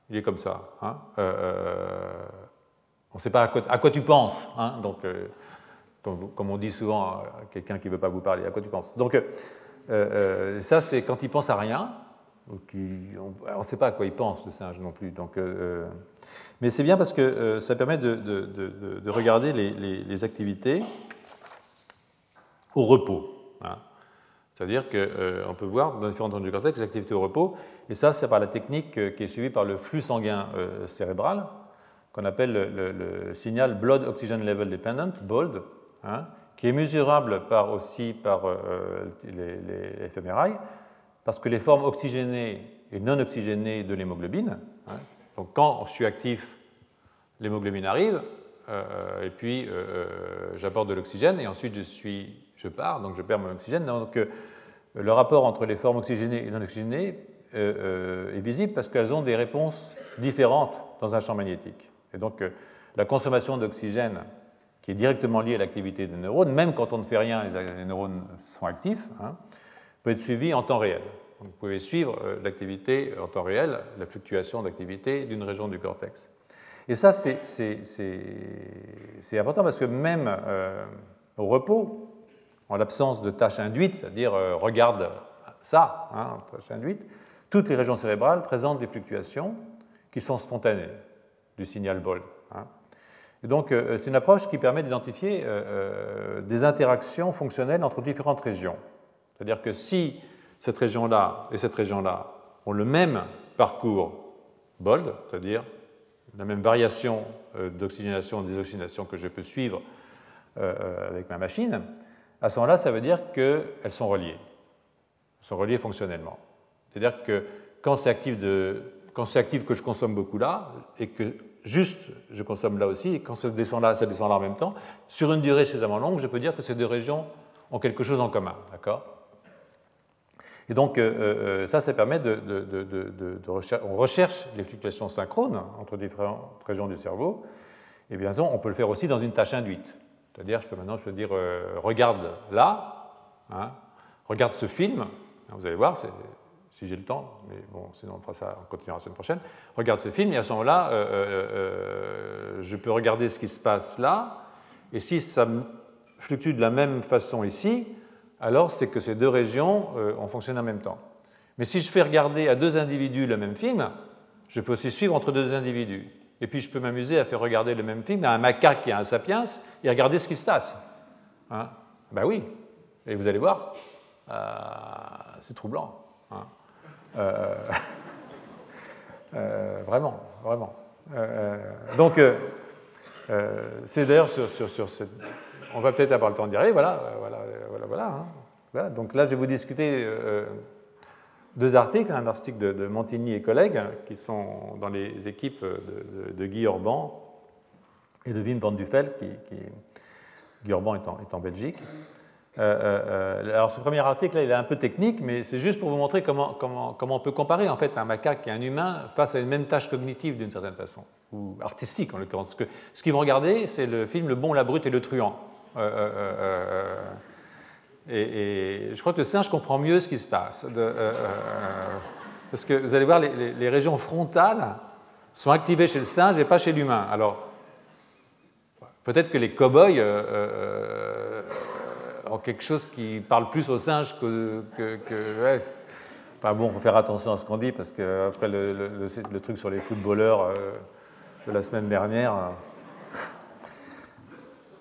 Speaker 2: Il est comme ça. Hein. Euh, euh, on ne sait pas à quoi, tu penses. Hein. Donc, comme, on dit souvent à quelqu'un qui ne veut pas vous parler, à quoi tu penses. Donc, ça, c'est quand il pense à rien. on ne sait pas à quoi il pense, le singe non plus. Donc, mais c'est bien parce que ça permet de, regarder les, activités au repos. Hein. C'est-à-dire qu'on peut voir dans différentes zones du cortex les activités au repos. Et ça, c'est par la technique qui est suivie par le flux sanguin cérébral qu'on appelle le, signal Blood Oxygen Level Dependent, BOLD, hein, qui est mesurable par, aussi par euh, les, les, fMRI, parce que les formes oxygénées et non oxygénées de l'hémoglobine, hein, donc quand je suis actif, l'hémoglobine arrive, euh, et puis euh, j'apporte de l'oxygène, et ensuite je, suis, je pars, donc je perds mon oxygène. Donc le rapport entre les formes oxygénées et non oxygénées est visible parce qu'elles ont des réponses différentes dans un champ magnétique. Et donc, euh, la consommation d'oxygène qui est directement liée à l'activité des neurones, même quand on ne fait rien, les, neurones sont actifs, hein, peut être suivie en temps réel. vous pouvez suivre euh, l'activité en temps réel, la fluctuation d'activité d'une région du cortex. Et ça, c'est important parce que même euh, au repos, en l'absence de tâches induites, c'est-à-dire regarde ça, hein, tâche induite, toutes les régions cérébrales présentent des fluctuations qui sont spontanées du signal BOLD. Hein. Et donc, euh, c'est une approche qui permet d'identifier euh, euh, des interactions fonctionnelles entre différentes régions. C'est-à-dire que si cette région-là et cette région-là ont le même parcours BOLD, c'est-à-dire la même variation d'oxygénation et désoxygénation que je peux suivre avec ma machine, à ce moment-là, ça veut dire qu'elles sont reliées. Elles sont reliées fonctionnellement. C'est-à-dire que quand c'est actif que je consomme beaucoup là, et que juste je consomme là aussi, et quand ça descend là, ça descend là en même temps, sur une durée suffisamment longue, je peux dire que ces deux régions ont quelque chose en commun. D'accord? Et donc, euh, euh, ça, ça permet de, de, rechercher, on recherche les fluctuations synchrones entre différentes régions du cerveau, et bien sûr, on peut le faire aussi dans une tâche induite. C'est-à-dire, je peux maintenant, je peux dire, euh, regarde là, hein, regarde ce film, vous allez voir, si j'ai le temps, mais bon, sinon on fera ça, on continuera la semaine prochaine. Regarde ce film et à ce moment-là, euh, euh, je peux regarder ce qui se passe là, et si ça fluctue de la même façon ici, alors c'est que ces deux régions ont fonctionné en même temps. Mais si je fais regarder à deux individus le même film, je peux aussi suivre entre deux individus. Et puis je peux m'amuser à faire regarder le même film à un macaque et à un sapiens et regarder ce qui se passe. Hein? Ben oui, et vous allez voir, c'est troublant. Hein? Euh, euh, vraiment, vraiment. Euh, donc, c'est d'ailleurs sur, sur, cette... On va peut-être avoir le temps d'y arriver, voilà, voilà, voilà, hein. voilà, Donc là, je vais vous discuter deux articles, un article de, Montigny et collègues, qui sont dans les équipes de, Guy Orban et de Wim van Duffel, qui, Guy Orban est en Belgique, euh, euh, euh, alors ce premier article là, il est un peu technique, mais c'est juste pour vous montrer comment, comment, comment, on peut comparer en fait un macaque et un humain face à une même tâche cognitive d'une certaine façon, ou artistique en l'occurrence. Ce qu'ils vont regarder, c'est le film Le Bon, la Brute et le Truand. Et, je crois que le singe comprend mieux ce qui se passe. parce que vous allez voir, les, régions frontales sont activées chez le singe et pas chez l'humain. Alors, peut-être que les cow-boys en quelque chose qui parle plus aux singes que. que, Enfin bon, il faut faire attention à ce qu'on dit parce qu'après le, le, truc sur les footballeurs euh, de la semaine dernière.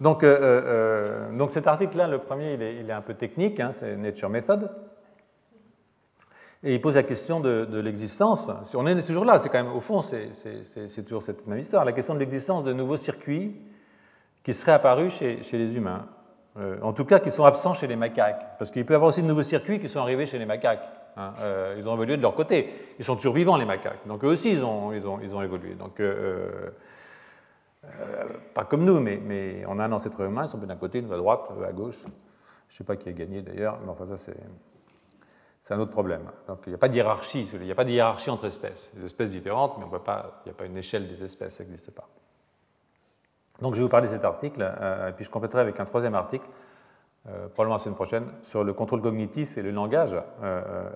Speaker 2: Euh. Donc, euh, donc cet article-là, le premier, il est, un peu technique, hein, c'est Nature Method. Et il pose la question de, l'existence. On est toujours là, c'est quand même, au fond, c'est toujours cette même histoire. La question de l'existence de nouveaux circuits qui seraient apparus chez, chez les humains. Euh, en tout cas qui sont absents chez les macaques, parce qu'il peut y avoir aussi de nouveaux circuits qui sont arrivés chez les macaques. Hein. Euh, ils ont évolué de leur côté. Ils sont toujours vivants, les macaques. Donc eux aussi, ils ont, ils ont, ils ont évolué. Donc, euh, pas comme nous, mais, on a un ancêtre humain, ils sont d'un côté, nous à droite, à gauche. Je ne sais pas qui a gagné d'ailleurs, mais enfin ça c'est... Un autre problème. Donc il n'y a pas de hiérarchie, il n'y a entre espèces. Les espèces différentes, mais il n'y a pas une échelle des espèces, ça n'existe pas. Donc je vais vous parler de cet article, euh, et puis je compléterai avec un troisième article, euh, probablement la semaine prochaine, sur le contrôle cognitif et le langage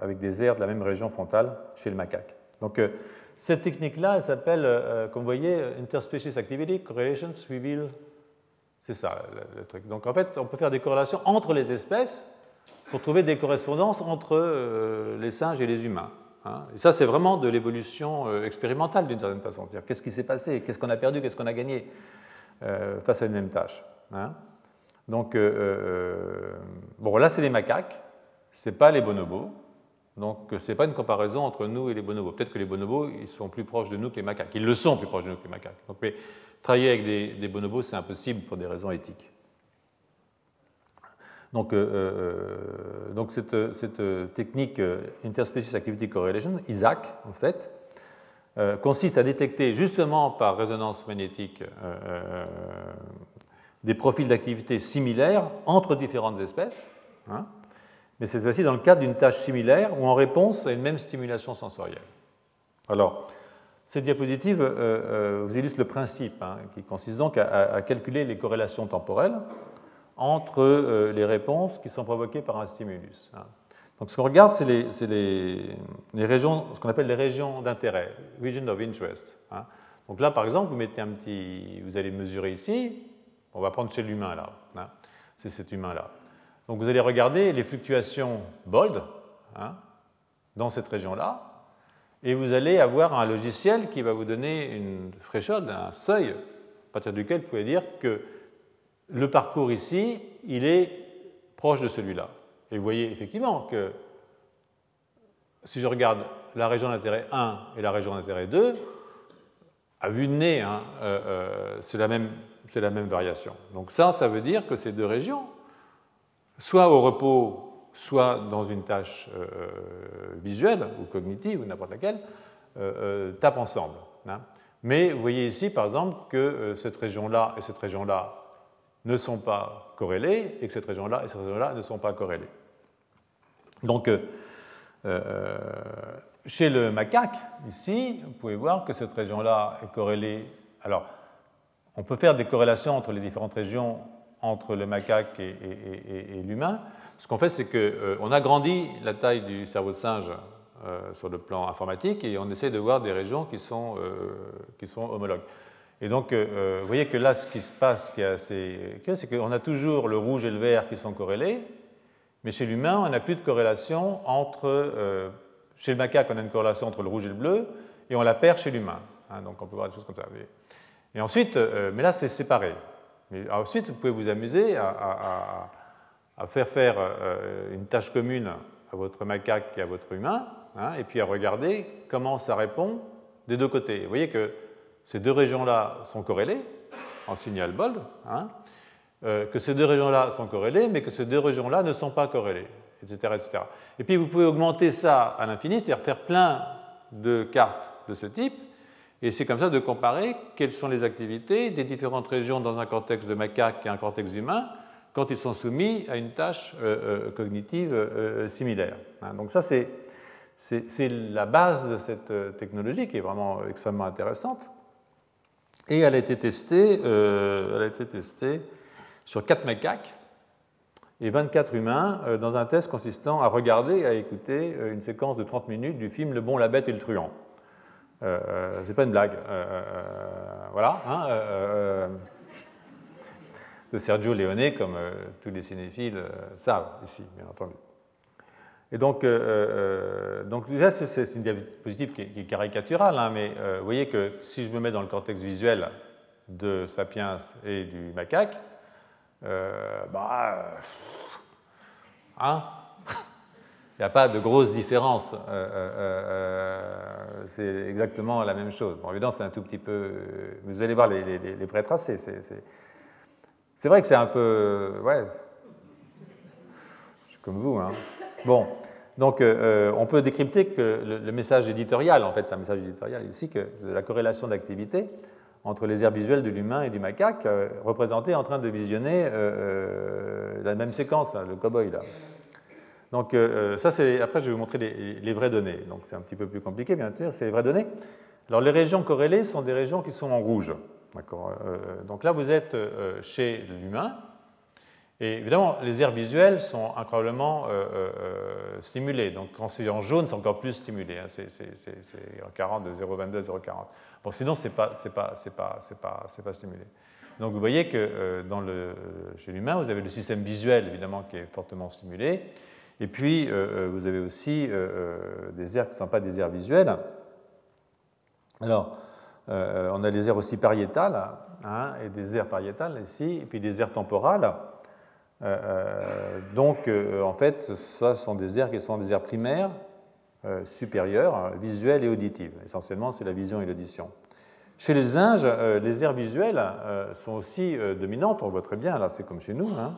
Speaker 2: avec des aires de la même région frontale chez le macaque. Donc cette technique-là, elle s'appelle, comme vous voyez, Interspecies Activity Correlations Reveal. C'est ça le, truc. Donc en fait, on peut faire des corrélations entre les espèces pour trouver des correspondances entre euh, les singes et les humains. Hein. Et ça, c'est vraiment de l'évolution euh, expérimentale d'une certaine façon. Qu'est-ce qui s'est passé? Qu'est-ce qu'on a perdu? Qu'est-ce qu'on a gagné? Euh, face à une même tâche hein. Donc, bon, là, c'est les macaques, ce n'est pas les bonobos. Donc, ce n'est pas une comparaison entre nous et les bonobos. Peut-être que les bonobos, ils sont plus proches de nous que les macaques. Ils le sont plus proches de nous que les macaques. Donc, mais travailler avec des, bonobos, c'est impossible pour des raisons éthiques. Donc, euh, euh, cette, technique Interspecies Activity Correlation, ISAC en fait, euh, consiste à détecter justement par résonance magnétique des profils d'activité similaires entre différentes espèces, hein, mais cette fois-ci dans le cadre d'une tâche similaire ou en réponse à une même stimulation sensorielle. Alors, cette diapositive vous illustre le principe, hein, qui consiste donc à, calculer les corrélations temporelles entre euh, les réponses qui sont provoquées par un stimulus. Hein. Donc ce qu'on regarde, c'est les, les, régions, ce qu'on appelle les régions d'intérêt, region of interest. Hein. Donc là, par exemple, vous mettez un petit, vous allez mesurer ici, on va prendre chez l'humain là, c'est cet humain-là. Donc vous allez regarder les fluctuations bold dans cette région-là, et vous allez avoir un logiciel qui va vous donner une threshold, un seuil, à partir duquel vous pouvez dire que le parcours ici, il est proche de celui-là. Et vous voyez effectivement que si je regarde la région d'intérêt 1 et la région d'intérêt 2, à vue de nez, hein, euh, euh, c'est la même variation. Donc ça, ça veut dire que ces deux régions, soit au repos, soit dans une tâche euh, visuelle ou cognitive ou n'importe laquelle, tapent ensemble. Hein. Mais vous voyez ici, par exemple, que cette région-là et cette région-là ne sont pas corrélées et que cette région-là et cette région-là ne sont pas corrélées. Donc, euh, euh, chez le macaque, ici, vous pouvez voir que cette région-là est corrélée. Alors, on peut faire des corrélations entre les différentes régions entre le macaque et, l'humain. Ce qu'on fait, c'est qu'on euh, agrandit la taille du cerveau de singe sur le plan informatique et on essaie de voir des régions qui sont, qui sont homologues. Et donc, euh, euh, vous voyez que là, ce qui se passe, c'est qu'on a toujours le rouge et le vert qui sont corrélés, mais chez l'humain, on n'a plus de corrélation entre. Euh, chez le macaque, on a une corrélation entre le rouge et le bleu, et on la perd chez l'humain. Hein, donc, on peut voir des choses comme ça. Et ensuite, mais là, c'est séparé. Ensuite, vous pouvez vous amuser à, faire faire une tâche commune à votre macaque et à votre humain, hein, et puis à regarder comment ça répond des deux côtés. Vous voyez que ces deux régions-là sont corrélées en signal bold, hein, euh, que ces deux régions-là sont corrélées, mais que ces deux régions-là ne sont pas corrélées, etc., etc. Et puis vous pouvez augmenter ça à l'infini, c'est-à-dire faire plein de cartes de ce type, et c'est comme ça de comparer quelles sont les activités des différentes régions dans un cortex de macaque et un cortex humain quand ils sont soumis à une tâche euh, euh, cognitive similaire. Hein. Donc ça, c'est la base de cette technologie qui est vraiment extrêmement intéressante. Et elle a été testée, euh, elle a été testée sur 4 macaques et 24 humains euh, dans un test consistant à regarder et à écouter euh, une séquence de 30 minutes du film Le Bon, la Bête et le Truand. Euh, c'est pas une blague. voilà. Hein, de Sergio Leone, comme tous les cinéphiles savent ici, bien entendu. Et donc, euh, euh, donc déjà, c'est une diapositive qui est, caricaturale, hein, mais euh, vous voyez que si je me mets dans le cortex visuel de Sapiens et du macaque, bah, hein, il n'y a pas de grosse différence. c'est exactement la même chose. Bon, évidemment, c'est un tout petit peu. Vous allez voir les, vrais tracés. C'est vrai que c'est un peu. Ouais. Je suis comme vous. Hein. Bon, donc euh, euh, on peut décrypter que le, message éditorial, en fait c'est un message éditorial ici, que la corrélation d'activité entre les aires visuelles de l'humain et du macaque, euh, représenté en train de visionner la même séquence, le cow-boy là. Donc ça c'est, après je vais vous montrer les, vraies données, donc c'est un petit peu plus compliqué bien sûr, c'est les vraies données. Alors les régions corrélées sont des régions qui sont en rouge. donc là vous êtes chez l'humain, et évidemment, les aires visuelles sont incroyablement euh, euh, euh, stimulées. Donc quand c'est en jaune, c'est encore plus stimulé. Hein. C'est 40 de 0,22 à 0,40. Bon, sinon, ce n'est pas, pas, pas, pas, pas, stimulé. Donc vous voyez que dans le, chez l'humain, vous avez le système visuel, évidemment, qui est fortement stimulé. Et puis, vous avez aussi des aires qui ne sont pas des aires visuelles. Alors, on a des aires aussi pariétales, hein, et des aires pariétales ici, et puis des aires temporales. donc, en fait, ça sont des aires qui sont des aires primaires, euh, supérieures, visuelles et auditives. Essentiellement, c'est la vision et l'audition. Chez les singes, euh, les aires visuelles euh, sont aussi dominantes, on voit très bien, là c'est comme chez nous, hein.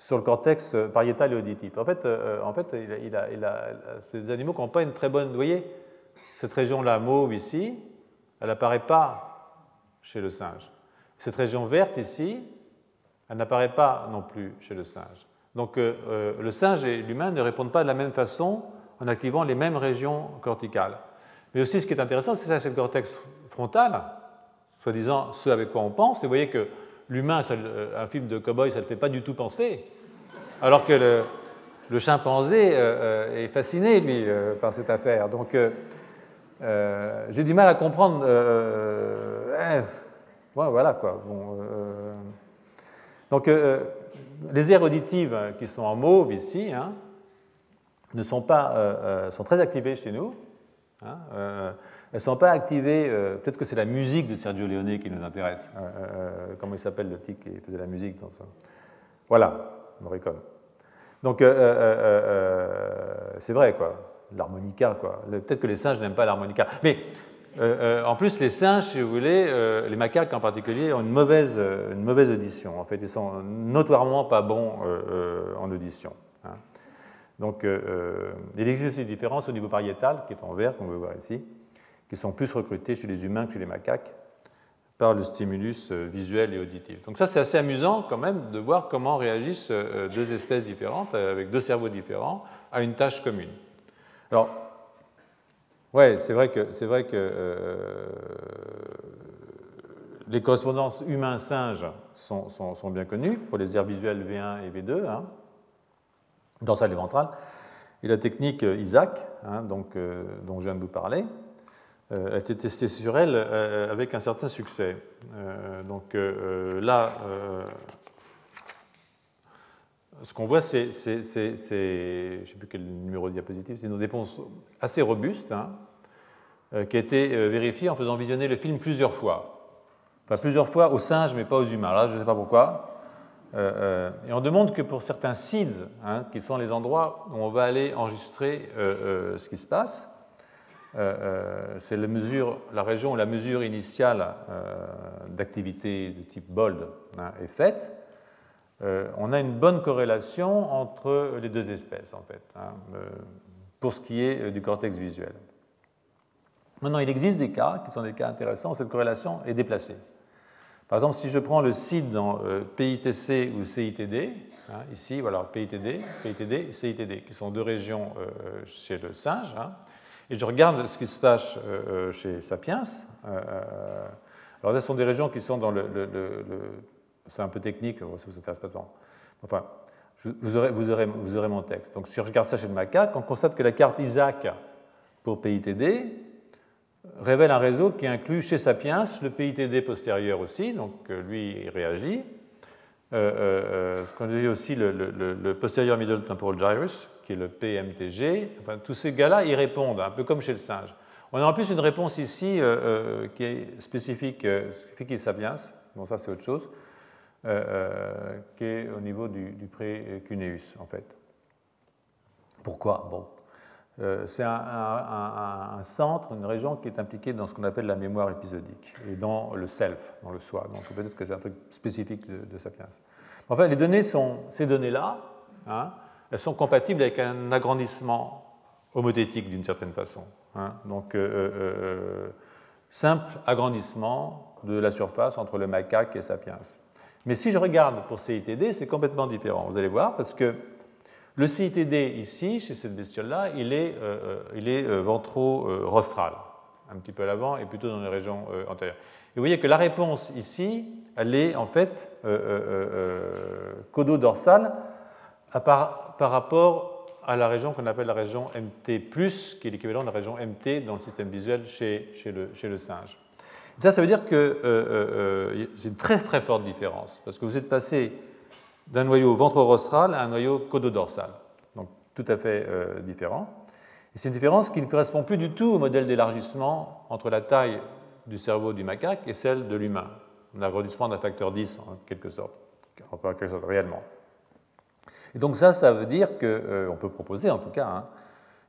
Speaker 2: Sur le cortex pariétal et auditif. En fait, en fait il c'est des animaux qui n'ont pas une très bonne... Vous voyez, cette région-là, mauve ici, elle n'apparaît pas chez le singe. Cette région verte ici, elle n'apparaît pas non plus chez le singe. Donc euh, euh, le singe et l'humain ne répondent pas de la même façon en activant les mêmes régions corticales. Mais aussi ce qui est intéressant, c'est ça, c'est le cortex frontal, soi-disant ce avec quoi on pense. Et vous voyez que l'humain, euh, un film de cow-boy, ça ne le fait pas du tout penser. Alors que le, chimpanzé est fasciné, lui, par cette affaire. Donc j'ai du mal à comprendre. Eh, voilà quoi. donc les aires auditives qui sont en mauve ici hein, ne sont, pas, euh, euh, sont très activées chez nous. Hein, euh, elles ne sont pas activées, peut-être que c'est la musique de Sergio Leone qui nous intéresse. comment il s'appelle le type qui faisait la musique dans ça Voilà, Morricone. Donc c'est vrai, quoi. L'harmonica, quoi. Peut-être que les singes n'aiment pas l'harmonica. Mais euh, euh, en plus, les singes, si vous voulez, euh, les macaques en particulier, ont une mauvaise, une mauvaise audition. En fait, ils sont notoirement pas bons en audition. Hein. Donc, il existe des différences au niveau pariétal, qui est en vert, comme on peut voir ici, qui sont plus recrutées chez les humains que chez les macaques par le stimulus visuel et auditif. Donc ça, c'est assez amusant quand même de voir comment réagissent deux espèces différentes, avec deux cerveaux différents, à une tâche commune. Alors, oui, c'est vrai que, c'est vrai que euh, les correspondances humains-singes sont, sont, bien connues pour les aires visuelles V1 et V2, hein, dans salle ventrale. Et la technique Isaac, hein, donc, euh, dont je viens de vous parler, euh, a été testée sur elle avec un certain succès. donc là, ce qu'on voit, c'est, je ne sais plus quel numéro de diapositive, c'est une réponse assez robuste, hein, euh, qui a été euh, vérifiée en faisant visionner le film plusieurs fois. Enfin, plusieurs fois aux singes, mais pas aux humains. Là, je ne sais pas pourquoi. Euh, et on demande que pour certains seeds, hein, qui sont les endroits où on va aller enregistrer ce qui se passe, c'est la, la région où la mesure initiale d'activité de type BOLD hein, est faite. Euh, on a une bonne corrélation entre les deux espèces, en fait, hein, euh, pour ce qui est euh, du cortex visuel. Maintenant, il existe des cas qui sont des cas intéressants où cette corrélation est déplacée. Par exemple, si je prends le site dans PITC ou CITD, hein, ici, voilà, PITD, PITD CITD, qui sont deux régions chez le singe, et je regarde ce qui se passe chez Sapiens. alors, ce sont des régions qui sont dans le c'est un peu technique, ça vous intéresse pas tant. Enfin, vous aurez, vous, aurez, vous aurez, mon texte. Donc si je regarde ça chez le macaque, on constate que la carte ISAC pour PITD révèle un réseau qui inclut chez Sapiens le PITD postérieur aussi, donc euh, lui il réagit. Euh, euh, ce qu'on dit aussi le, posterior middle temporal gyrus, qui est le PMTG. Tous ces gars-là, ils répondent, un peu comme chez le singe. On a en plus une réponse ici qui est spécifique, spécifique sapiens. Bon, ça c'est autre chose. Euh, euh, qui est au niveau du, du pré-cuneus, en fait. Pourquoi? Bon, euh, c'est un, centre, une région qui est impliquée dans ce qu'on appelle la mémoire épisodique et dans le self, dans le soi. Donc peut-être que c'est un truc spécifique de, Sapiens. Enfin, les données sont, ces données-là, hein, elles sont compatibles avec un agrandissement homothétique d'une certaine façon. Hein. Donc, simple agrandissement de la surface entre le macaque et Sapiens. Mais si je regarde pour CITD, c'est complètement différent. Vous allez voir, parce que le CITD ici, chez cette bestiole-là, il est, euh, euh, euh, ventro-rostral, un petit peu à l'avant et plutôt dans les régions antérieures. Et vous voyez que la réponse ici, elle est en fait codo-dorsale par, rapport à la région qu'on appelle la région MT, qui est l'équivalent de la région MT dans le système visuel chez le singe. Ça, ça veut dire que c'est une très très forte différence, parce que vous êtes passé d'un noyau ventrorostral à un noyau cododorsal, donc tout à fait différent. Et c'est une différence qui ne correspond plus du tout au modèle d'élargissement entre la taille du cerveau du macaque et celle de l'humain, un agrandissement d'un facteur 10 en quelque sorte, en quelque sorte réellement. Et donc ça, ça veut dire qu'on euh, peut proposer en tout cas hein,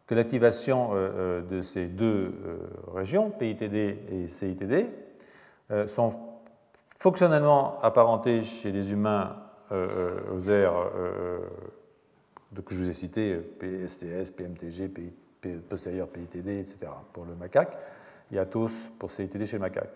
Speaker 2: que l'activation euh, euh, de ces deux régions, PITD et CITD, sont fonctionnellement apparentées chez les humains aux aires que je vous ai citées, PSTS, PMTG, PITD postérieur PITD, etc. pour le macaque. Il y a tous pour CITD chez macaque.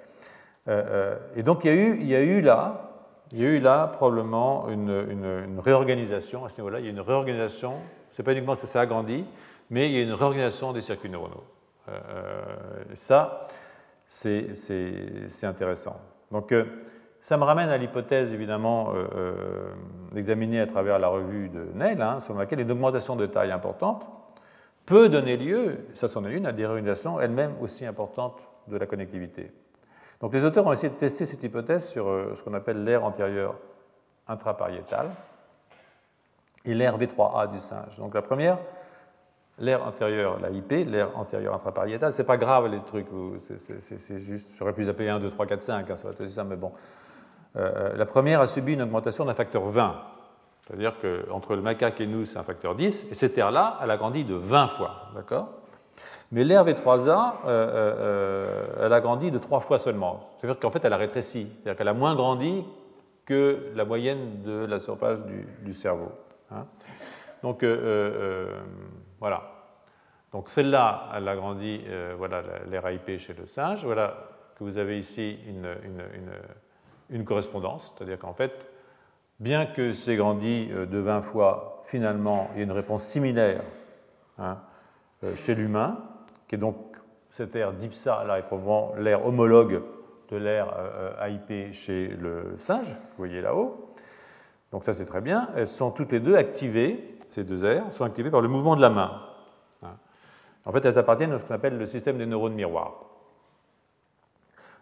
Speaker 2: Euh, euh, et donc il y, a eu, là, il y a eu là probablement une, une, réorganisation à ce niveau-là. Il y a une réorganisation, c'est pas uniquement ça s'est agrandi, mais il y a une réorganisation des circuits neuronaux. Euh, ça, c'est intéressant. Donc ça me ramène à l'hypothèse évidemment examinée à travers la revue de Neil, hein, sur laquelle une augmentation de taille importante peut donner lieu, ça c'en est une, à des réorganisations elles-mêmes aussi importantes de la connectivité. Donc les auteurs ont essayé de tester cette hypothèse sur euh, ce qu'on appelle l'aire antérieure intrapariétale et l'aire V3A du singe. Donc la première, l'aire antérieure, la IP, l'aire antérieure intrapariétale, c'est pas grave les trucs, c'est juste, j'aurais pu les appeler 1, 2, 3, 4, 5, ça aurait été ça, mais bon. Euh, euh, la première a subi une augmentation d'un facteur 20 c'est-à-dire qu'entre le macaque et nous, c'est un facteur 10, et cette aire-là, elle a grandi de 20 fois. D'accord? Mais l'aire V3A, euh, elle a grandi de 3 fois seulement. C'est-à-dire qu'en fait, elle a rétréci. C'est-à-dire qu'elle a moins grandi que la moyenne de la surface du, cerveau. Hein. Donc, voilà. Donc, celle-là, elle a grandi, voilà, l'aire AIP chez le singe. Voilà que vous avez ici une correspondance. C'est-à-dire qu'en fait, bien que c'est grandi euh, de 20 fois, finalement, il y a une réponse similaire hein, euh, chez l'humain, qui est donc cette aire d'IPSA, là, est probablement l'aire homologue de l'aire euh, AIP chez le singe, que vous voyez là-haut. Donc ça, c'est très bien. Elles sont toutes les deux activées, ces deux aires, sont activées par le mouvement de la main. Hein. En fait, elles appartiennent à ce qu'on appelle le système des neurones miroirs,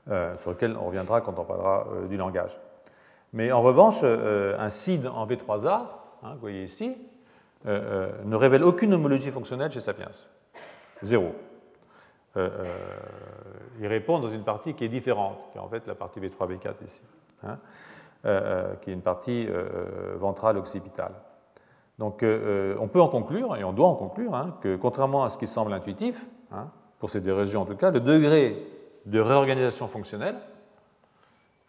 Speaker 2: sur lequel on reviendra quand on parlera du langage. Mais en revanche, euh, un CID en V3A, hein, vous voyez ici, euh, euh, ne révèle aucune homologie fonctionnelle chez Sapiens. Zéro. il répond dans une partie qui est différente, qui est en fait la partie V3, V4 ici, hein, qui est une partie ventrale occipitale. Donc on peut en conclure, et on doit en conclure, hein, que contrairement à ce qui semble intuitif, pour ces deux régions en tout cas, le degré de réorganisation fonctionnelle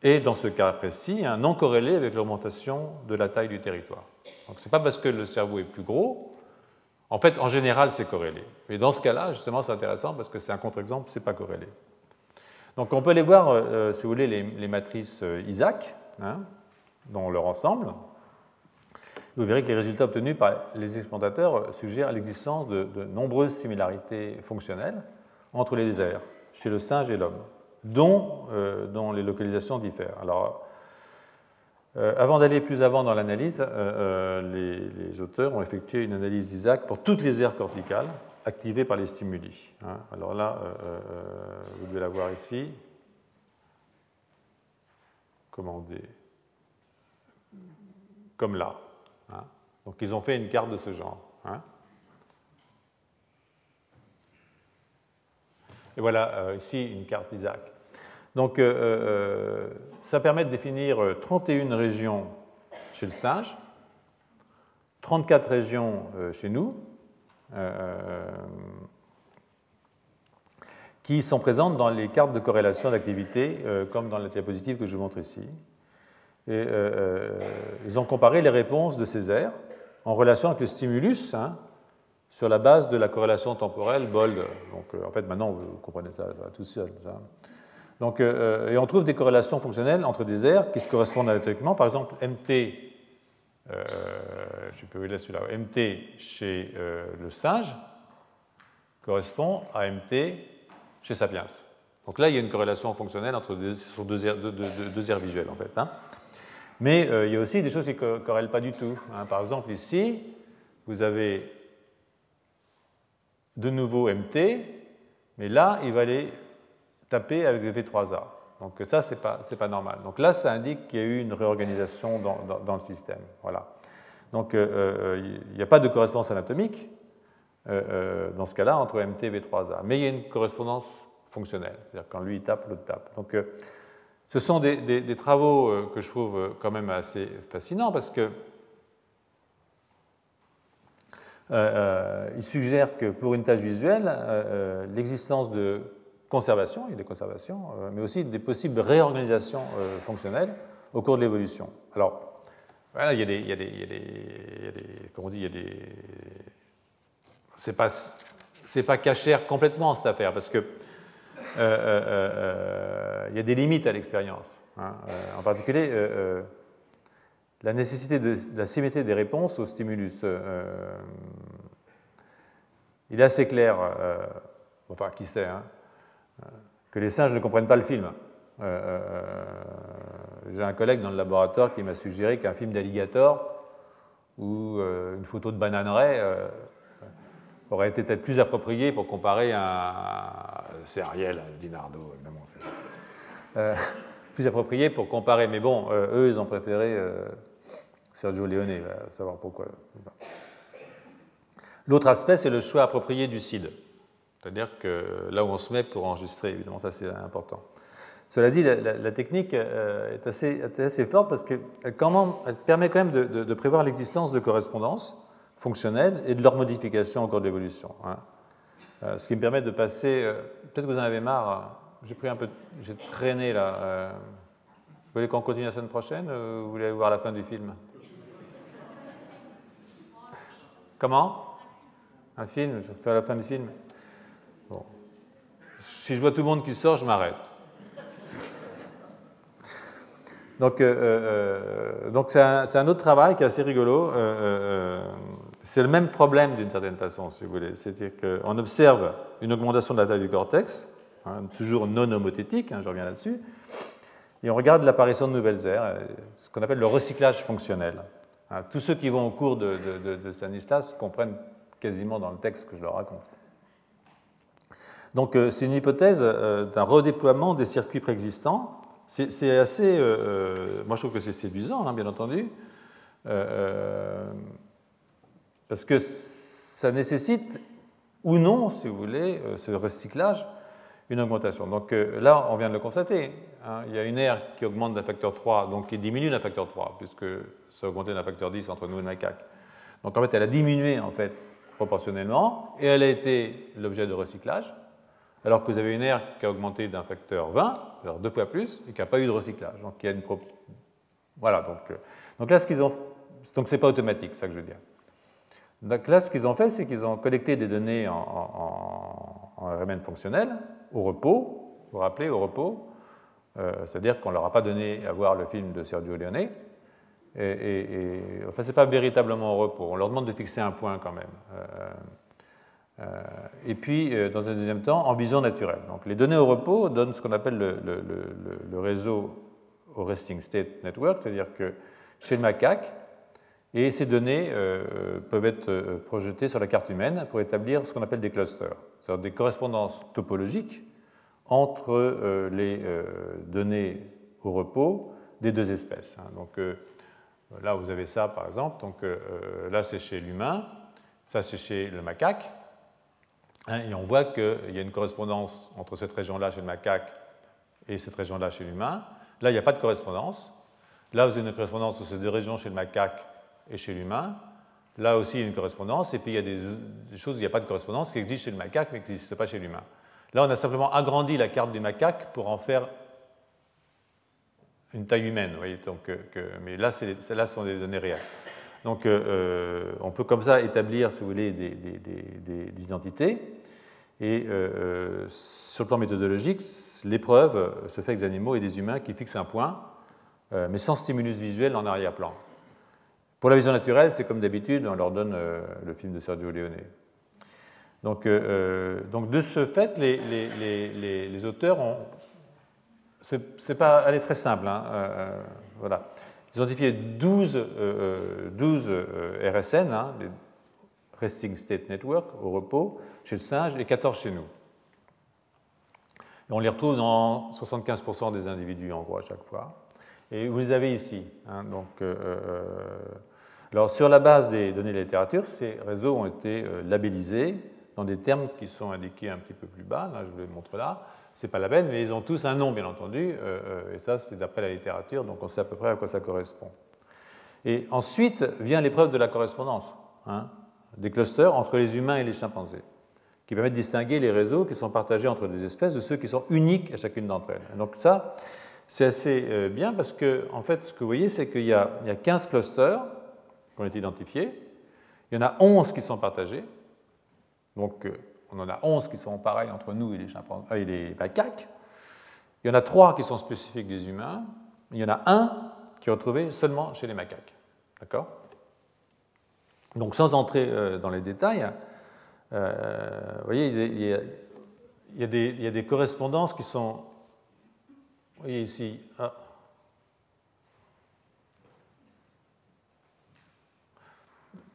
Speaker 2: et dans ce cas précis, non corrélé avec l'augmentation de la taille du territoire. Donc ce n'est pas parce que le cerveau est plus gros, en fait en général c'est corrélé. Mais dans ce cas-là, justement c'est intéressant parce que c'est un contre-exemple, ce n'est pas corrélé. Donc on peut aller voir, euh, euh, si vous voulez, les, matrices euh, Isaac, hein, dans leur ensemble. Vous verrez que les résultats obtenus par les expérimentateurs suggèrent l'existence de, de nombreuses similarités fonctionnelles entre les aires, chez le singe et l'homme dont, euh, dont les localisations diffèrent. Alors, euh, avant d'aller plus avant dans l'analyse, euh, les, auteurs ont effectué une analyse d'Isaac pour toutes les aires corticales activées par les stimuli. Hein. Alors là, vous devez la voir ici. Comment Comme là. Hein. Donc ils ont fait une carte de ce genre. Hein. Et voilà ici une carte d'Isaac. Donc, euh, euh, ça permet de définir 31 euh, régions chez le singe, 34 régions chez nous, qui sont présentes dans les cartes de corrélation d'activité, comme dans la diapositive que je vous montre ici. Et, ils ont comparé les réponses de ces aires en relation avec le stimulus hein, sur la base de la corrélation temporelle Bold. Donc, en fait, maintenant, vous comprenez ça, tout seul. Ça. Donc, euh, et on trouve des corrélations fonctionnelles entre des aires qui se correspondent anatomiquement. Par exemple, MT, euh, je peux vous là celui-là, MT chez euh, le singe correspond à MT chez Sapiens. Donc là, il y a une corrélation fonctionnelle entre deux, sur deux aires, deux, visuelles, en fait. Hein. Mais il y a aussi des choses qui ne corrèlent pas du tout. Hein. Par exemple, ici, vous avez de nouveau MT, mais là, il va aller taper avec le V3A. Donc ça, ce n'est pas, pas, normal. Donc là, ça indique qu'il y a eu une réorganisation dans, dans, le système. Voilà. Donc il n'y a pas de correspondance anatomique dans ce cas-là entre MT et V3A. Mais il y a une correspondance fonctionnelle. C'est-à-dire quand lui il tape, l'autre tape. Donc ce sont des, des, travaux que je trouve quand même assez fascinants parce que euh, il suggère que pour une tâche visuelle, euh, l'existence de conservation, il y a des conservations, euh, mais aussi des possibles réorganisations fonctionnelles au cours de l'évolution. Alors, voilà, il y a des, il y a des, il y a des, comment on dit, il y a des, c'est pas, c'est pas cachère complètement cette affaire, parce que il y a des limites à l'expérience. Hein. en particulier, la nécessité de la symétrie des réponses au stimulus. Euh, euh, il est assez clair, euh, enfin qui sait, hein, que les singes ne comprennent pas le film. J'ai un collègue dans le laboratoire qui m'a suggéré qu'un film d'alligator ou une photo de bananeraie aurait été peut-être plus approprié pour comparer un. C'est Ariel, Dinardo, évidemment. plus approprié pour comparer. Mais bon, eux, ils ont préféré Sergio Leone va savoir pourquoi. L'autre aspect, c'est le choix approprié du CID. C'est-à-dire que là où on se met pour enregistrer, évidemment, ça c'est important. Cela dit, la, technique euh, est assez, forte parce qu'elle elle permet quand même de, prévoir l'existence de correspondances fonctionnelles et de leur modification au cours de l'évolution. Hein. Euh, ce qui me permet de passer. Euh, peut-être que vous en avez marre. J'ai pris un peu. J'ai traîné là. vous voulez qu'on continue la semaine prochaine ou vous voulez voir la fin du film? Comment? Un film Je fais la fin du film. Si je vois tout le monde qui sort, je m'arrête. Donc, euh, euh, donc c'est un, autre travail qui est assez rigolo. Euh, c'est le même problème d'une certaine façon, si vous voulez. C'est-à-dire qu'on observe une augmentation de la taille du cortex, hein, toujours non homothétique, hein, je reviens là-dessus, et on regarde l'apparition de nouvelles aires, ce qu'on appelle le recyclage fonctionnel. Hein, tous ceux qui vont au cours de, de, Stanislas comprennent quasiment dans le texte que je leur raconte. Donc euh, c'est une hypothèse euh, d'un redéploiement des circuits préexistants. C'est assez, euh, moi je trouve que c'est séduisant, hein, bien entendu, parce que ça nécessite ou non, si vous voulez, ce recyclage, une augmentation. Donc là, on vient de le constater. Hein, il y a une aire qui augmente d'un facteur 3, donc qui diminue d'un facteur 3, puisque ça a augmenté d'un facteur 10 entre nous et le macaque. Donc en fait, elle a diminué en fait proportionnellement et elle a été l'objet de recyclage, alors que vous avez une aire qui a augmenté d'un facteur 20, alors deux fois plus, et qui n'a pas eu de recyclage. Donc il y a une voilà. Donc, euh, donc là, ce qu'ils ont, donc c'est pas automatique, ça que je veux dire. Donc là, ce qu'ils ont fait, c'est qu'ils ont collecté des données en, en, en RMN fonctionnel au repos. Vous vous rappelez, au repos, euh, c'est-à-dire qu'on ne leur a pas donné à voir le film de Sergio Leone. Et, enfin, ce n'est pas véritablement au repos. On leur demande de fixer un point quand même. Euh, euh, et puis, dans un deuxième temps, en vision naturelle. Donc, les données au repos donnent ce qu'on appelle le, le, réseau au resting state network, c'est-à-dire que chez le macaque, et ces données peuvent être projetées sur la carte humaine pour établir ce qu'on appelle des clusters, c'est-à-dire des correspondances topologiques entre euh, les euh, données au repos des deux espèces. Hein. Donc euh, là, vous avez ça, par exemple. Donc là, c'est chez l'humain, ça, c'est chez le macaque. Hein, et on voit qu'il y a une correspondance entre cette région-là chez le macaque et cette région-là chez l'humain. Là, il n'y a pas de correspondance. Là, vous avez une correspondance entre ces deux régions chez le macaque et chez l'humain. Là aussi, il y a une correspondance. Et puis, il y a des, choses où il n'y a pas de correspondance qui existent chez le macaque, mais qui n'existent pas chez l'humain. Là, on a simplement agrandi la carte du macaque pour en faire une taille humaine. voyez, donc, euh, mais là, là, ce sont des données réelles. Donc, euh, euh, on peut comme ça établir, si vous voulez, des, identités. Et sur le plan méthodologique, l'épreuve se fait avec des animaux et des humains qui fixent un point, mais sans stimulus visuel en arrière-plan. Pour la vision naturelle, c'est comme d'habitude, on leur donne le film de Sergio Leone. Donc, euh, euh, donc de ce fait, les, les, les, auteurs ont. C'est pas. Elle est très simple. Hein, euh, voilà. Ils ont identifié 12, 12 RSN, hein, les Resting State Network, au repos, chez le singe, et 14 chez nous. Et on les retrouve dans 75% des individus, en gros, à chaque fois. Et vous les avez ici. Hein, donc, euh, euh, alors, sur la base des données de la littérature, ces réseaux ont été labellisés dans des termes qui sont indiqués un petit peu plus bas. Là, je vous les montre là. Ce n'est pas la peine, mais ils ont tous un nom, bien entendu. et ça, c'est d'après la littérature, donc on sait à peu près à quoi ça correspond. Et ensuite vient l'épreuve de la correspondance hein, des clusters entre les humains et les chimpanzés qui permet de distinguer les réseaux qui sont partagés entre des espèces de ceux qui sont uniques à chacune d'entre elles. donc ça, c'est assez euh, bien parce que, en fait, ce que vous voyez, c'est qu'il y, a 15 clusters qui ont été identifiés, il y en a 11 qui sont partagés, donc euh, on en a 11 qui sont pareils entre nous et les, chimpanzés, euh, et les macaques, il y en a 3 qui sont spécifiques des humains, il y en a un qui est retrouvé seulement chez les macaques. D'accord? Donc sans entrer dans les détails, euh, vous voyez, il y, a, des, correspondances qui sont. Vous voyez ici.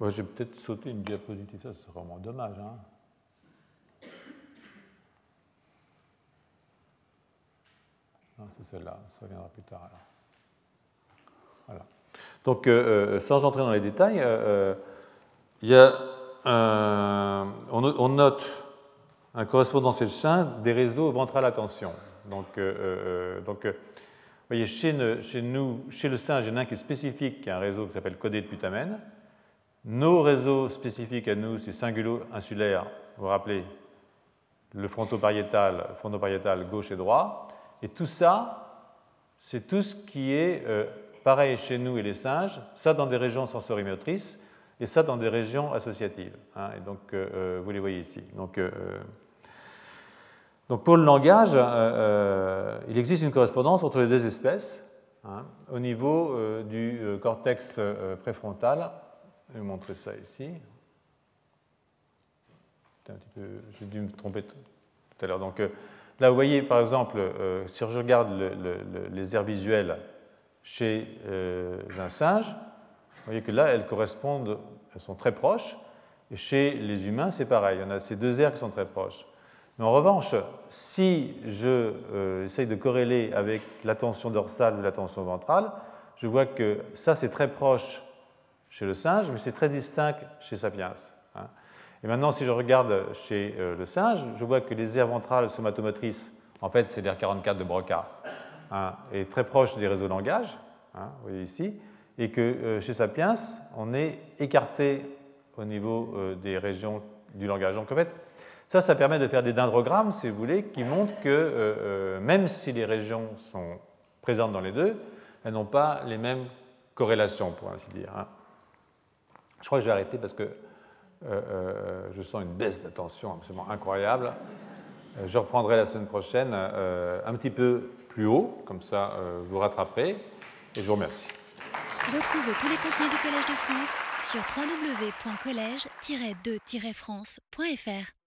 Speaker 2: Je vais peut-être sauter une diapositive, ça c'est vraiment dommage. Hein. c'est celle-là, ça reviendra plus tard. Voilà. Donc, euh, euh, sans entrer dans les détails, euh, il y a euh, on, note un sain des réseaux ventral attention. Donc, euh, euh, donc vous voyez, chez, nous, chez le singe, il y en a un qui est spécifique, qui est un réseau qui s'appelle codé de putamène. Nos réseaux spécifiques à nous, c'est singulo-insulaire, vous vous rappelez, le fronto-pariétal, fronto-pariétal gauche et droit. Et tout ça, c'est tout ce qui est pareil chez nous et les singes, ça dans des régions sensorimotrices, et ça dans des régions associatives. Hein, et donc, euh, euh, vous les voyez ici. Donc, euh, donc pour le langage, il existe une correspondance entre les deux espèces hein, au niveau du cortex préfrontal. Je vais vous montrer ça ici. J'ai dû me tromper tout à l'heure. Donc là, vous voyez, par exemple, si je regarde les aires visuelles chez un singe, vous voyez que là, elles correspondent, elles sont très proches. Et chez les humains, c'est pareil. En a ces deux aires qui sont très proches. Mais en revanche, si je euh, essaye de corréler avec l'attention dorsale ou l'attention ventrale, je vois que ça, c'est très proche chez le singe, mais c'est très distinct chez Sapiens. Hein. Et maintenant, si je regarde chez euh, le singe, je vois que les aires ventrales somatomotrices, en fait, c'est l'aire 44 de Broca, hein, est très proche des réseaux langage, hein, vous voyez ici, et que euh, chez Sapiens, on est écarté au niveau euh, des régions du langage. Donc en fait, ça, ça permet de faire des dendrogrammes, si vous voulez, qui montrent que même si les régions sont présentes dans les deux, elles n'ont pas les mêmes corrélations, pour ainsi dire. Je crois que je vais arrêter parce que je sens une baisse d'attention absolument incroyable. Je reprendrai la semaine prochaine un petit peu plus haut, comme ça vous rattraperez, et je vous remercie.
Speaker 1: Retrouvez tous les contenus du Collège de France sur www.colège-2-france.fr.